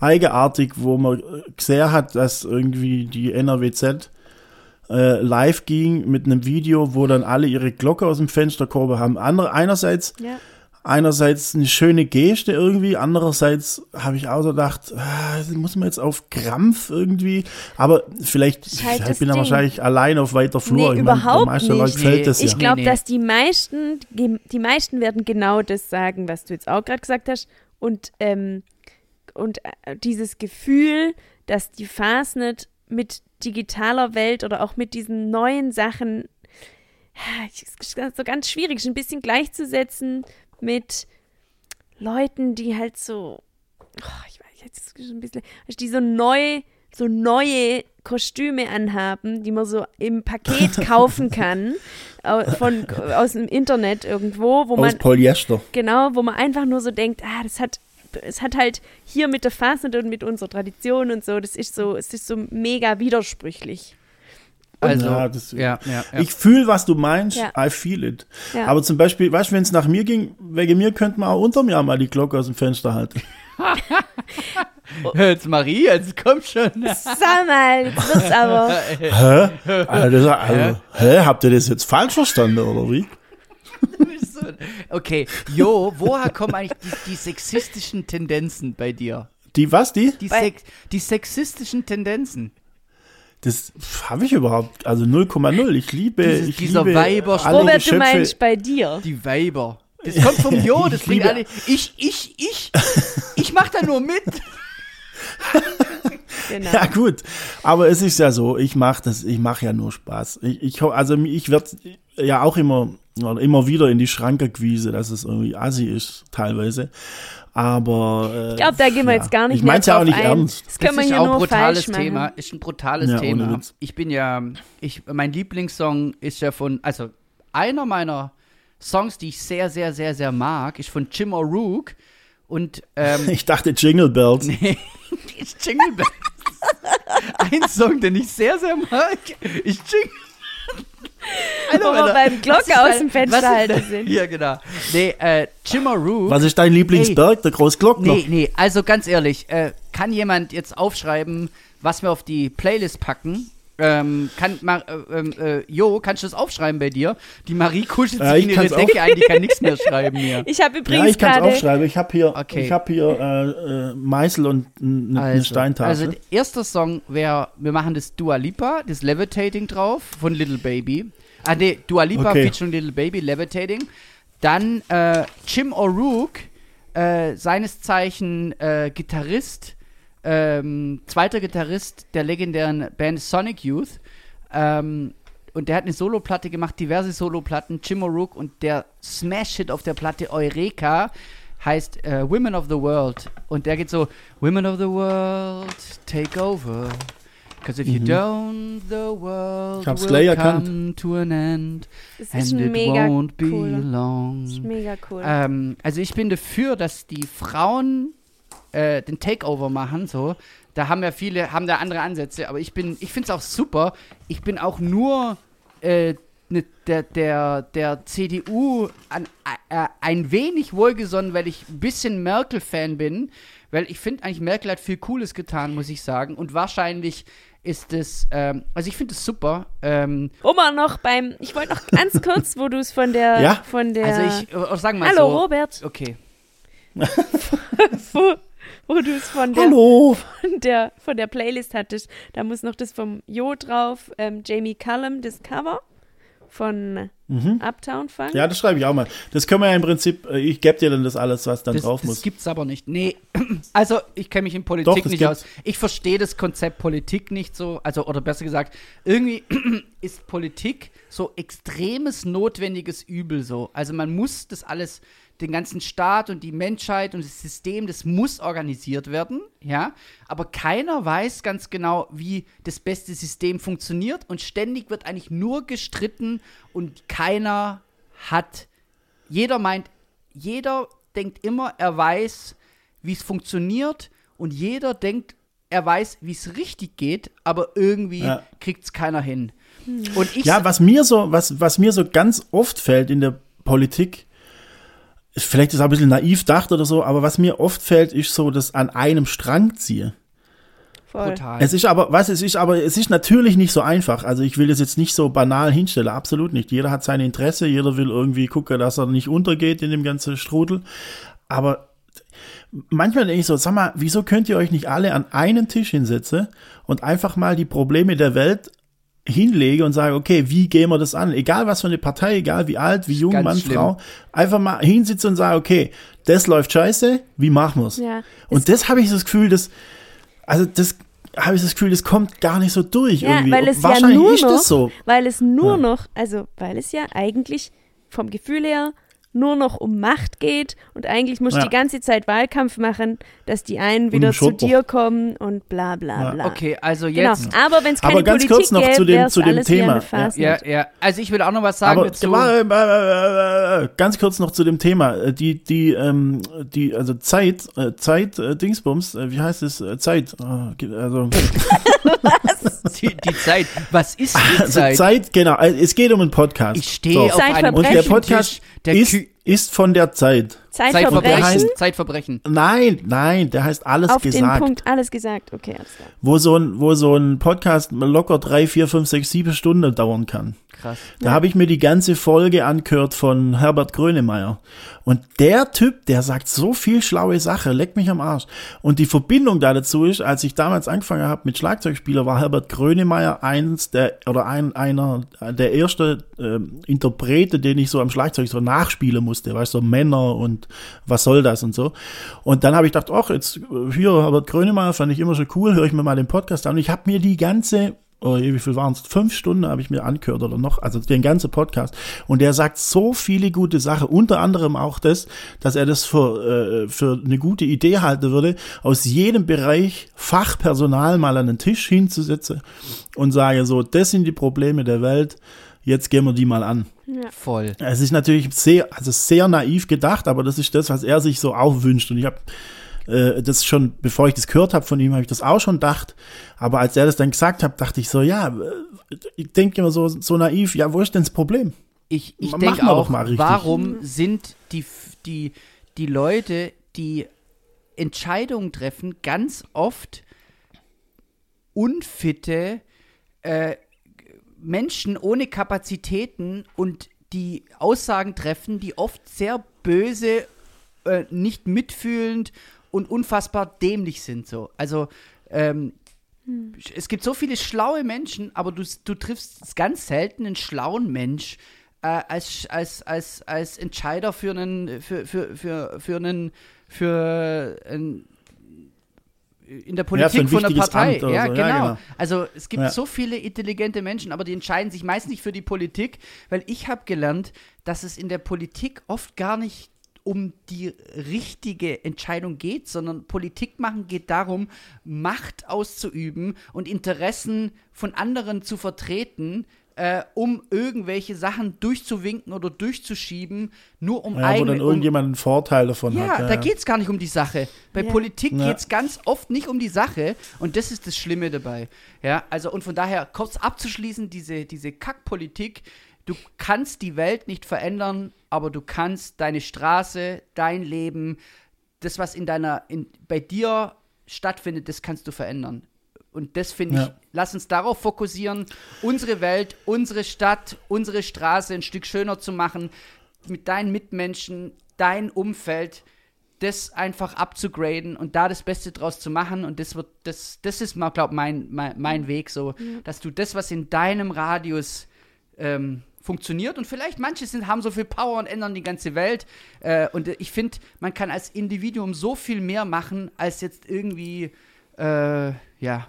eigenartig, wo man äh, gesehen hat, dass irgendwie die NRWZ äh, live ging mit einem Video, wo dann alle ihre Glocke aus dem Fenster gehoben haben. Andere, einerseits, Ja. Einerseits eine schöne Geste irgendwie, andererseits habe ich auch so gedacht, ah, muss man jetzt auf Krampf irgendwie, aber vielleicht, halt vielleicht das bin ich Ding. wahrscheinlich allein auf weiter Flur. Nee, ich mein, überhaupt meisten nicht. Nee, das ja. Ich glaube, Nee, nee. dass die meisten, die, meisten werden genau das sagen, was du jetzt auch gerade gesagt hast. Und, ähm, und äh, dieses Gefühl, dass die Fastnet mit digitaler Welt oder auch mit diesen neuen Sachen ja, ist so ganz schwierig, ist ein bisschen gleichzusetzen mit Leuten, die halt so, oh, ich weiß jetzt ist ein bisschen, die so neu, so neue Kostüme anhaben, die man so im Paket kaufen kann, von, aus dem Internet irgendwo, wo Aus man, Polyester. genau, wo man einfach nur so denkt, ah, das hat, es hat halt hier mit der Fasnet und mit unserer Tradition und so, das ist so, es ist so mega widersprüchlich. Also, Ja, ja, das- ja, ja. Ich fühle, was du meinst. Ja. I feel it. Ja. Aber zum Beispiel, weißt du, wenn es nach mir ging, wegen mir könnte man auch unter mir mal die Glocke aus dem Fenster halten. Jetzt Marie, jetzt komm schon. Sag mal, jetzt wird's aber. Hä? Also, also, hä? Habt ihr das jetzt falsch verstanden, oder wie? Okay, Jo, woher kommen eigentlich die, die sexistischen Tendenzen bei dir? Die, was, die? Die, sex, die sexistischen Tendenzen. Das habe ich überhaupt, also 0,0. Ich liebe, Dieses- ich dieser liebe Weiber- alle Robert, du Geschöpfe. meinst bei dir. Die Weiber. Das kommt vom Jo, das Ich bringt alle. Ich, ich, ich. Ich mach da nur mit. Genau. Ja gut, aber es ist ja so, ich mache das, ich mache ja nur Spaß. Ich, ich also ich werde ja auch immer immer wieder in die Schranke gewiesen, dass es irgendwie assi ist teilweise. Aber äh, Ich glaube, da gehen wir jetzt gar nicht ich mehr mein's ja auch nicht ein. ernst. Das wir ist hier auch ein brutales Thema. Ist ein brutales Ja, Thema. Ich bin ja, ich, mein Lieblingssong ist ja von, also einer meiner Songs, die ich sehr, sehr, sehr, sehr mag, ist von Jim O'Rourke und ähm, Ich dachte Jingle Bells. nee, ist Jingle Bells. Ein Song, den ich sehr, sehr mag, ist Jingle Wo wir beim Glocke aus dem Fenster halten sind. Ja, genau. Nee, äh, O'Rourke. Was ist dein Lieblingsberg? Der Großglockner? Nee, nee, also ganz ehrlich, äh, kann jemand jetzt aufschreiben, was wir auf die Playlist packen? Ähm, kann Mar äh, ähm, äh, Jo, kannst du das aufschreiben bei dir? Die Marie kuschelt Ja, sich ich in ihre Decke ein, die kann nichts mehr schreiben hier. Ich habe Ja, übrigens ich kann es aufschreiben. Ich habe hier, Okay. ich hab hier äh, äh, Meißel und eine Steintafel. also der erste Song wäre, wir machen das Dua Lipa, das Levitating drauf von Little Baby. Ah, nee, Dua Lipa Okay. featuring Little Baby, Levitating. Dann äh, Jim O'Rourke, äh, seines Zeichen äh, Gitarrist, ähm, zweiter Gitarrist der legendären Band Sonic Youth. Ähm, und der hat eine Soloplatte gemacht, diverse Soloplatten, Jim O'Rourke und der Smash-Hit auf der Platte Eureka heißt äh, Women of the World. Und der geht so, Women of the World, take over. Because if you don't, the world Mhm. Ich will gleich come erkannt. to an end. Ist And it mega won't be cool. long. Das ist mega cool. Ähm, also ich bin dafür, dass die Frauen äh, den Takeover machen, so. Da haben ja viele, haben da andere Ansätze, aber ich bin, ich finde es auch super. Ich bin auch nur äh, ne, der, der, der CDU an, äh, ein wenig wohlgesonnen, weil ich ein bisschen Merkel-Fan bin. Weil ich finde eigentlich, Merkel hat viel Cooles getan, muss ich sagen. Und wahrscheinlich ist es, ähm, also ich finde es super. Ähm, Oma noch beim. Ich wollte noch ganz kurz, wo du es von der. Ja? Von der. also ich, äh, sagen wir mal Hallo so. Robert, Okay. wo, du es von der, Hallo! von der von der Playlist hattest. Da muss noch das vom Jo drauf. Ähm, Jamie Cullum, das Cover von Uptown Funk. Mhm. Ja, das schreibe ich auch mal. Das können wir ja im Prinzip, äh, ich gebe dir dann das alles, was dann Das, drauf das muss. gibt's aber nicht. Nee, also ich kenne mich in Politik Doch, das nicht gibt's. aus. Ich verstehe das Konzept Politik nicht so. Also, oder besser gesagt, irgendwie ist Politik so extremes notwendiges Übel so. Also man muss das alles, den ganzen Staat und die Menschheit und das System, das muss organisiert werden, ja. Aber keiner weiß ganz genau, wie das beste System funktioniert und ständig wird eigentlich nur gestritten und keiner hat jeder meint, jeder denkt immer, er weiß, wie es funktioniert und jeder denkt, er weiß, wie es richtig geht, aber irgendwie Ja. kriegt es keiner hin. Und ich Ja, was mir so, was, was mir so ganz oft fällt in der Politik, vielleicht ist es auch ein bisschen naiv gedacht oder so, aber was mir oft fällt, ist so das an einem Strang ziehe. Voll. brutal. Es ist aber, was es ist, aber es ist natürlich nicht so einfach. Also ich will das jetzt nicht so banal hinstellen, absolut nicht. Jeder hat sein Interesse, jeder will irgendwie gucken, dass er nicht untergeht in dem ganzen Strudel. Aber manchmal denke ich so, sag mal, wieso könnt ihr euch nicht alle an einen Tisch hinsetzen und einfach mal die Probleme der Welt hinlege und sage, okay, wie gehen wir das an? Egal was für eine Partei, egal wie alt, wie jung, Ganz Mann, schlimm. Frau, einfach mal hinsitzen und sagen, okay, das läuft scheiße, wie machen wir's? Ja. Und das habe ich das Gefühl, dass, also das habe ich das Gefühl, das kommt gar nicht so durch Ja, irgendwie. weil es ja Wahrscheinlich nur ist noch, das so. weil es nur Ja. noch, also weil es ja eigentlich vom Gefühl her nur noch um Macht geht und eigentlich musst du Ja. die ganze Zeit Wahlkampf machen, dass die einen wieder zu dir kommen und bla bla Ja. bla. Okay, also Genau. jetzt. Aber wenn es keine Aber ganz Politik kurz noch gäbe, zu dem- zu dem Thema. Ja, ja. Also ich will auch noch was sagen Aber dazu. mal, äh, äh, äh, ganz kurz noch zu dem Thema. Die, die, ähm, die, also Zeit, äh, Zeit, äh, Dingsbums, äh, wie heißt es? Äh, Zeit. Äh, also, Die, die Zeit. Was ist die also Zeit? Zeit, genau. äh, Es geht um einen Podcast. Ich stehe auf einem. Und der Podcast der ist, ist von der Zeit. Zeitverbrechen. Zeitverbrechen. Zeitverbrechen. Nein, nein, der heißt alles Auf den gesagt. Punkt alles gesagt. Okay, alles klar. Wo so ein, wo so ein Podcast locker drei, vier, fünf, sechs, sieben Stunden dauern kann. Krass. Da habe ich mir die ganze Folge angehört von Herbert Grönemeyer. Und der Typ, der sagt so viel schlaue Sache, leckt mich am Arsch. Und die Verbindung da dazu ist, als ich damals angefangen habe mit Schlagzeugspieler, war Herbert Grönemeyer eins der, oder ein, einer der ersten ähm, Interprete, den ich so am Schlagzeug so nachspielen musste, weißt du, so Männer und was soll das und so. Und dann habe ich gedacht, ach, jetzt äh, hier Herbert Grönemeyer fand ich immer so cool, höre ich mir mal den Podcast an. Und ich habe mir die ganze oh, wie viel waren es? Fünf Stunden habe ich mir angehört oder noch, also den ganzen Podcast. Und der sagt so viele gute Sachen, unter anderem auch das, dass er das für, äh, für eine gute Idee halten würde, aus jedem Bereich Fachpersonal mal an den Tisch hinzusetzen und sage so, das sind die Probleme der Welt, jetzt gehen wir die mal an. Voll. Es ist natürlich sehr, also sehr naiv gedacht, aber das ist das, was er sich so auch wünscht. Und ich habe äh, das schon, bevor ich das gehört habe von ihm, habe ich das auch schon gedacht. Aber als er das dann gesagt hat, dachte ich so, ja, äh, ich denke immer so, so naiv, ja, wo ist denn das Problem? Ich, ich denke auch, mal warum sind die, die, die Leute, die Entscheidungen treffen, ganz oft unfitte äh, Menschen ohne Kapazitäten und die Aussagen treffen, die oft sehr böse, äh, nicht mitfühlend und unfassbar dämlich sind. So. Also ähm, es gibt so viele schlaue Menschen, aber du, du triffst ganz selten einen schlauen Mensch äh, als, als, als, als Entscheider für einen, für, für, für, für einen, für ein, in der Ja, Politik ein von der Partei. Ja, so. genau. Ja, genau. Also es gibt Ja. so viele intelligente Menschen, aber die entscheiden sich meist nicht für die Politik, weil ich habe gelernt, dass es in der Politik oft gar nicht um die richtige Entscheidung geht, sondern Politik machen geht darum, Macht auszuüben und Interessen von anderen zu vertreten, äh, um irgendwelche Sachen durchzuwinken oder durchzuschieben, nur um Ja, wo eigene, dann um, irgendjemand einen Vorteil davon ja, hat. da geht es gar nicht um die Sache. Bei Ja. Politik Ja. geht es ganz oft nicht um die Sache und das ist das Schlimme dabei. Ja, also und von daher kurz abzuschließen, diese, diese Kackpolitik, du kannst die Welt nicht verändern, aber du kannst deine Straße, dein Leben, das, was in deiner, in, bei dir stattfindet, das kannst du verändern. Und das finde ich, Ja. lass uns darauf fokussieren, unsere Welt, unsere Stadt, unsere Straße ein Stück schöner zu machen, mit deinen Mitmenschen, dein Umfeld, das einfach abzugraden und da das Beste draus zu machen. Und das wird, das, das ist mal, glaube mein, mein, mein Weg so, dass du das, was in deinem Radius ähm, funktioniert und vielleicht manche sind, haben so viel Power und ändern die ganze Welt. Äh, und ich finde, man kann als Individuum so viel mehr machen, als jetzt irgendwie, äh, ja,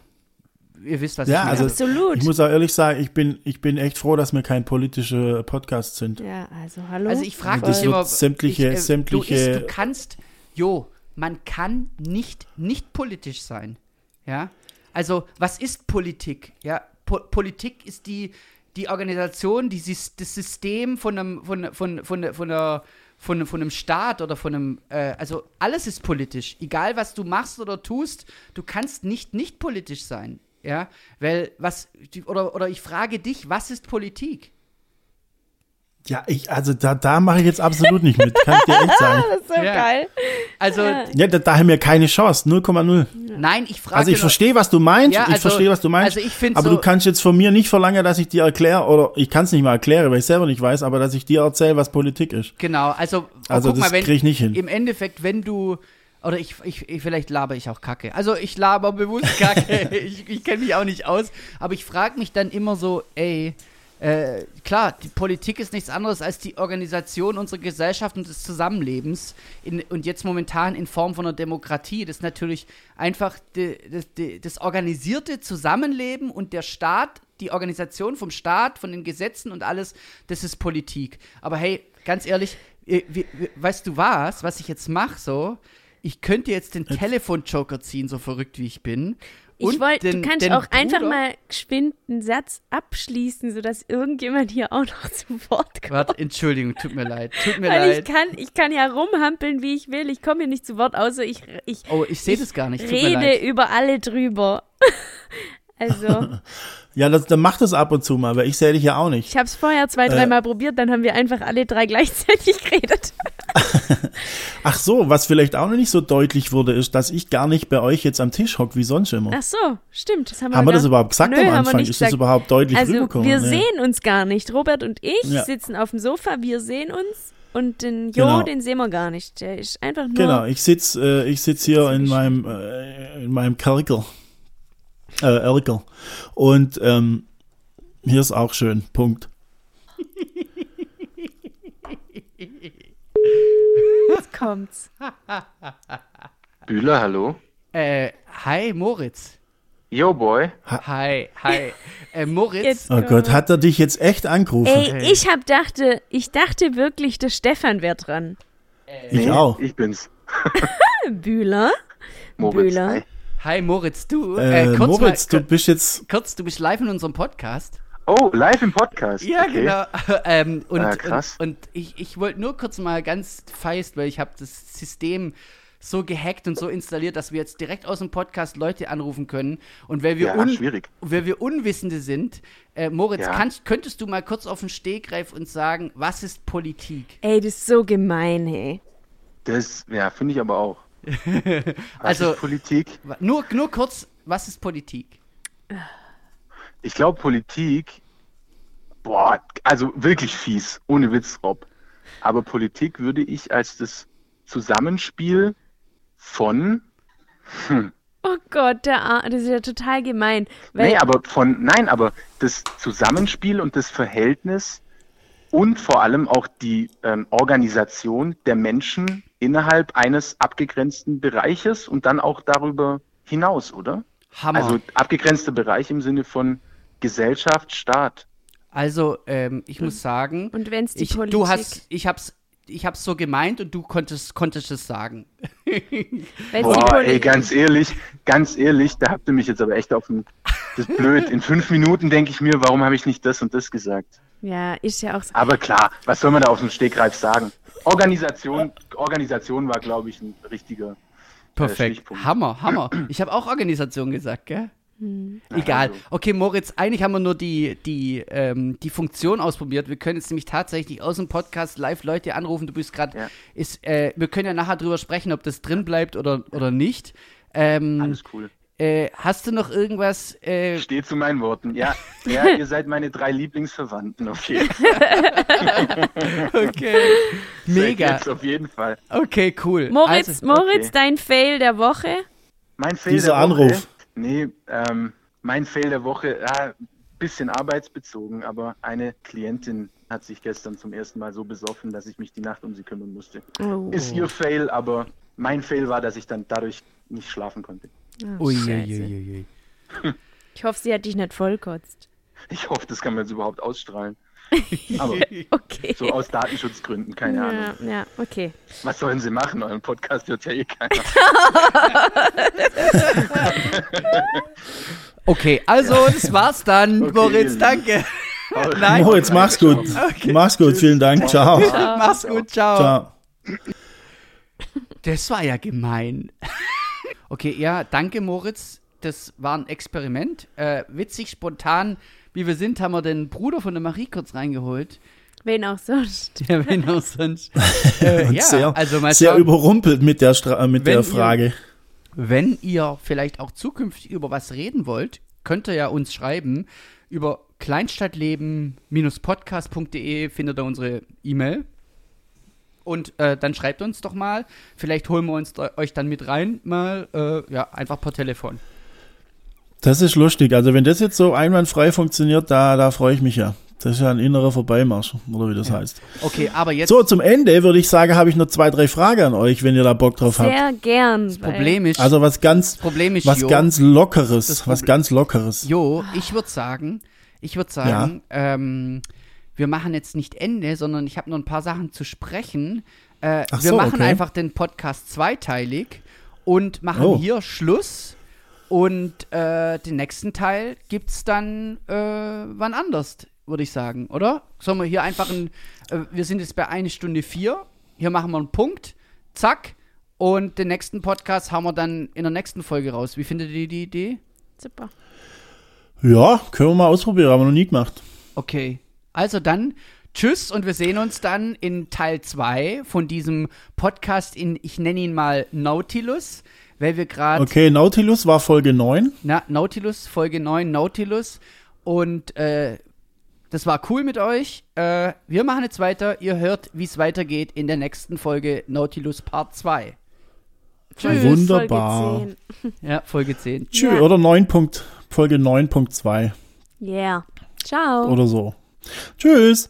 ihr wisst, was Ja, ich meine. also Absolut. Ich muss auch ehrlich sagen, ich bin, ich bin echt froh, dass wir kein politische Podcast sind. ja, also hallo. Also ich frage mich immer, sämtliche- ich, sämtliche- Du, ist, du kannst, jo, man kann nicht nicht politisch sein, ja. Also was ist Politik? Ja, po Politik ist die die Organisation, die, das System von einem von von von von der von, von einem Staat oder von einem, äh, also alles ist politisch. Egal, was du machst oder tust, du kannst nicht nicht politisch sein. Ja, weil was, oder, oder ich frage dich, was ist Politik? Ja, ich, also da, da mache ich jetzt absolut nicht mit, kann ich dir echt sagen. das ist so Ja. geil. Also, Ja. Da, da haben wir keine Chance, 0,0. nein, ich frage Also ich verstehe, was du meinst, Ja, ich also- verstehe, was du meinst, also ich finde aber so- du kannst jetzt von mir nicht verlangen, dass ich dir erkläre, oder ich kann es nicht mal erklären, weil ich selber nicht weiß, aber dass ich dir erzähle, was Politik ist. Genau, also, Also guck das mal, wenn, krieg ich nicht hin. im Endeffekt, wenn du, oder ich, ich, ich vielleicht laber ich auch Kacke. Also ich laber bewusst Kacke, ich, ich kenne mich auch nicht aus, aber ich frage mich dann immer so, ey, äh, klar, die Politik ist nichts anderes als die Organisation unserer Gesellschaft und des Zusammenlebens in, und jetzt momentan in Form von einer Demokratie. Das ist natürlich einfach die, das, die, das organisierte Zusammenleben und der Staat, die Organisation vom Staat, von den Gesetzen und alles, das ist Politik. Aber hey, ganz ehrlich, äh, weißt du was, was ich jetzt mache so? Ich könnte jetzt den Telefonjoker ziehen, so verrückt wie ich bin. Ich und wollte, du kannst den auch einfach Bruder- mal geschwind einen Satz abschließen, sodass irgendjemand hier auch noch zu Wort kommt. Warte, Entschuldigung, tut mir leid. Tut mir Weil ich leid. kann, ich kann ja rumhampeln, wie ich will. Ich komme hier nicht zu Wort, außer ich, ich Oh, ich sehe das gar nicht. Tut mir rede leid. über alle drüber. also, Ja, das, dann mach das ab und zu mal, weil ich sehe dich ja auch nicht. ich habe es vorher zwei, Äh. dreimal probiert, dann haben wir einfach alle drei gleichzeitig geredet. Ach so, was vielleicht auch noch nicht so deutlich wurde, ist, dass ich gar nicht bei euch jetzt am Tisch hock wie sonst immer. Ach so, stimmt. Das haben wir, haben wir das überhaupt gesagt Nö, am Anfang? Ist das überhaupt deutlich Also, rübergekommen? wir Nee. sehen uns gar nicht. Robert und ich Ja. sitzen auf dem Sofa, wir sehen uns. Und den Jo, Genau. den sehen wir gar nicht. Der ist einfach nur. Genau, ich sitz, äh, ich sitz hier in meinem, äh, in meinem Kerkel. Äh, Erkel. Und ähm, hier ist auch schön. Punkt. Jetzt kommt's. Bühler, hallo. Äh, hi, Moritz. Yo, Boy. Hi, hi. Äh, Moritz. Jetzt Oh Gott, hat er dich jetzt echt angerufen? Ey, ich hab dachte, ich dachte wirklich, der Stefan wäre dran. ich auch. Ich bin's. Bühler. Moritz. Bühler. Hi. Hi, Moritz. Du, Äh, äh, kurz Moritz, mal, du bist jetzt. kurz, du bist live in unserem Podcast. Oh, live im Podcast. Ja, okay. genau. ähm, und, Ah, krass. und, und ich, ich wollte nur kurz mal ganz feist, weil ich habe das System so gehackt und so installiert, dass wir jetzt direkt aus dem Podcast Leute anrufen können. Und weil wir, Ja, un schwierig. weil wir Unwissende sind, äh, Moritz, Ja. kannst, könntest du mal kurz auf den Stegreif uns sagen, was ist Politik? Ey, das ist so gemein, hey. Das, ja, finde ich aber auch. Was Also- ist Politik? Nur, nur kurz, was ist Politik? Ich glaube, Politik, boah, also wirklich fies, ohne Witz, Rob. Aber Politik würde ich als das Zusammenspiel von, Oh Gott, der Ar das ist ja total gemein. Weil, nee, aber von, nein, aber das Zusammenspiel und das Verhältnis und vor allem auch die ähm, Organisation der Menschen innerhalb eines abgegrenzten Bereiches und dann auch darüber hinaus, oder? Hammer. Also abgegrenzter Bereich im Sinne von Gesellschaft, Staat. Also, ähm, ich muss sagen, und wenn es die ich, Politik. du hast, ich hab's, ich hab's so gemeint und du konntest, konntest es sagen. wenn's Boah, ey, ganz ehrlich, ganz ehrlich, da habt ihr mich jetzt aber echt auf den, das ist blöd. In fünf Minuten denke ich mir, warum habe ich nicht das und das gesagt? Ja, ist ja auch so. Aber klar, was soll man da auf dem Stegreif sagen? Organisation, Organisation war, glaube ich, ein richtiger. Perfekt. Stichpunkt. Hammer, Hammer. Ich habe auch Organisation gesagt, gell? Egal. also. Okay, Moritz, eigentlich haben wir nur die, die, ähm, die Funktion ausprobiert. Wir können jetzt nämlich tatsächlich aus dem Podcast live Leute anrufen. Du bist gerade, Ja. ist, äh, wir können ja nachher drüber sprechen, ob das drin bleibt oder, oder nicht. Ähm, Alles cool. äh, hast du noch irgendwas? Äh, Steht zu meinen Worten. Ja, ja, ihr seid meine drei Lieblingsverwandten auf jeden Fall. okay. Mega. Jetzt auf jeden Fall. Okay, cool. Moritz, Also, Moritz, okay. dein Fail der Woche. Mein Fail Dieser der Woche. Anruf. Nee, ähm, mein Fail der Woche, ja, bisschen arbeitsbezogen, aber eine Klientin hat sich gestern zum ersten Mal so besoffen, dass ich mich die Nacht um sie kümmern musste. Oh. Ist ihr Fail, aber mein Fail war, dass ich dann dadurch nicht schlafen konnte. Oh. Ich hoffe, sie hat dich nicht vollkotzt. Ich hoffe, das kann man jetzt überhaupt ausstrahlen. Aber Okay. so aus Datenschutzgründen, keine Ahnung. ja, ja, okay. Was sollen sie machen? Euren Podcast hört ja eh keiner. Okay, also das war's dann, Okay, Moritz, danke. Nein. Moritz, mach's gut. Mach's gut, vielen Dank. Ciao. Mach's gut, ciao. Ciao. Das war ja gemein. Okay, ja, danke Moritz. Das war ein Experiment. Äh, witzig, spontan, wie wir sind, haben wir den Bruder von der Marie kurz reingeholt. Wen auch sonst. Der wenn auch sonst. Äh, Und ja, sehr, also mal sehr schauen, überrumpelt mit der, Stra äh, mit der ihr- Frage. wenn ihr vielleicht auch zukünftig über was reden wollt, könnt ihr ja uns schreiben. Über kleinstadtleben-podcast.de findet ihr unsere E-Mail. Und äh, dann schreibt uns doch mal. Vielleicht holen wir uns da, euch dann mit rein, mal, äh, ja, einfach per Telefon. Das ist lustig. Also wenn das jetzt so einwandfrei funktioniert, da, da freue ich mich ja. Das ist ja ein innerer Vorbeimarsch, oder wie das heißt. Okay, aber jetzt So, zum Ende würde ich sagen, habe ich noch zwei, drei Fragen an euch, wenn ihr da Bock drauf habt. Sehr gern. das Problem ist, Also was ganz, Problem ist, was Jo, ganz Lockeres, Das was ganz Lockeres. Jo, ich würde sagen, ich würde sagen, ähm, wir machen jetzt nicht Ende, sondern ich habe noch ein paar Sachen zu sprechen. Äh, Ach wir so, machen okay. einfach den Podcast zweiteilig und machen Oh. hier Schluss. Und äh, den nächsten Teil gibt es dann äh, wann anders, würde ich sagen, oder? Sollen wir hier einfach ein. Äh, wir sind jetzt bei 1 Stunde 4. Hier machen wir einen Punkt. Zack. Und den nächsten Podcast haben wir dann in der nächsten Folge raus. Wie findet ihr die Idee? Super. Ja, können wir mal ausprobieren, haben wir noch nie gemacht. Okay. Also dann, tschüss und wir sehen uns dann in Teil 2 von diesem Podcast in, ich nenne ihn mal Nautilus, weil wir gerade, Okay, Nautilus war Folge 9. na, Nautilus, Folge 9, Nautilus und äh, das war cool mit euch. Äh, wir machen jetzt weiter. Ihr hört, wie es weitergeht in der nächsten Folge Nautilus Part 2. Tschüss, Wunderbar. Folge 10. Ja, Folge 10. Tschüss, Ja. oder 9. Punkt, Folge 9.2 Yeah. Ciao. oder so. Tschüss.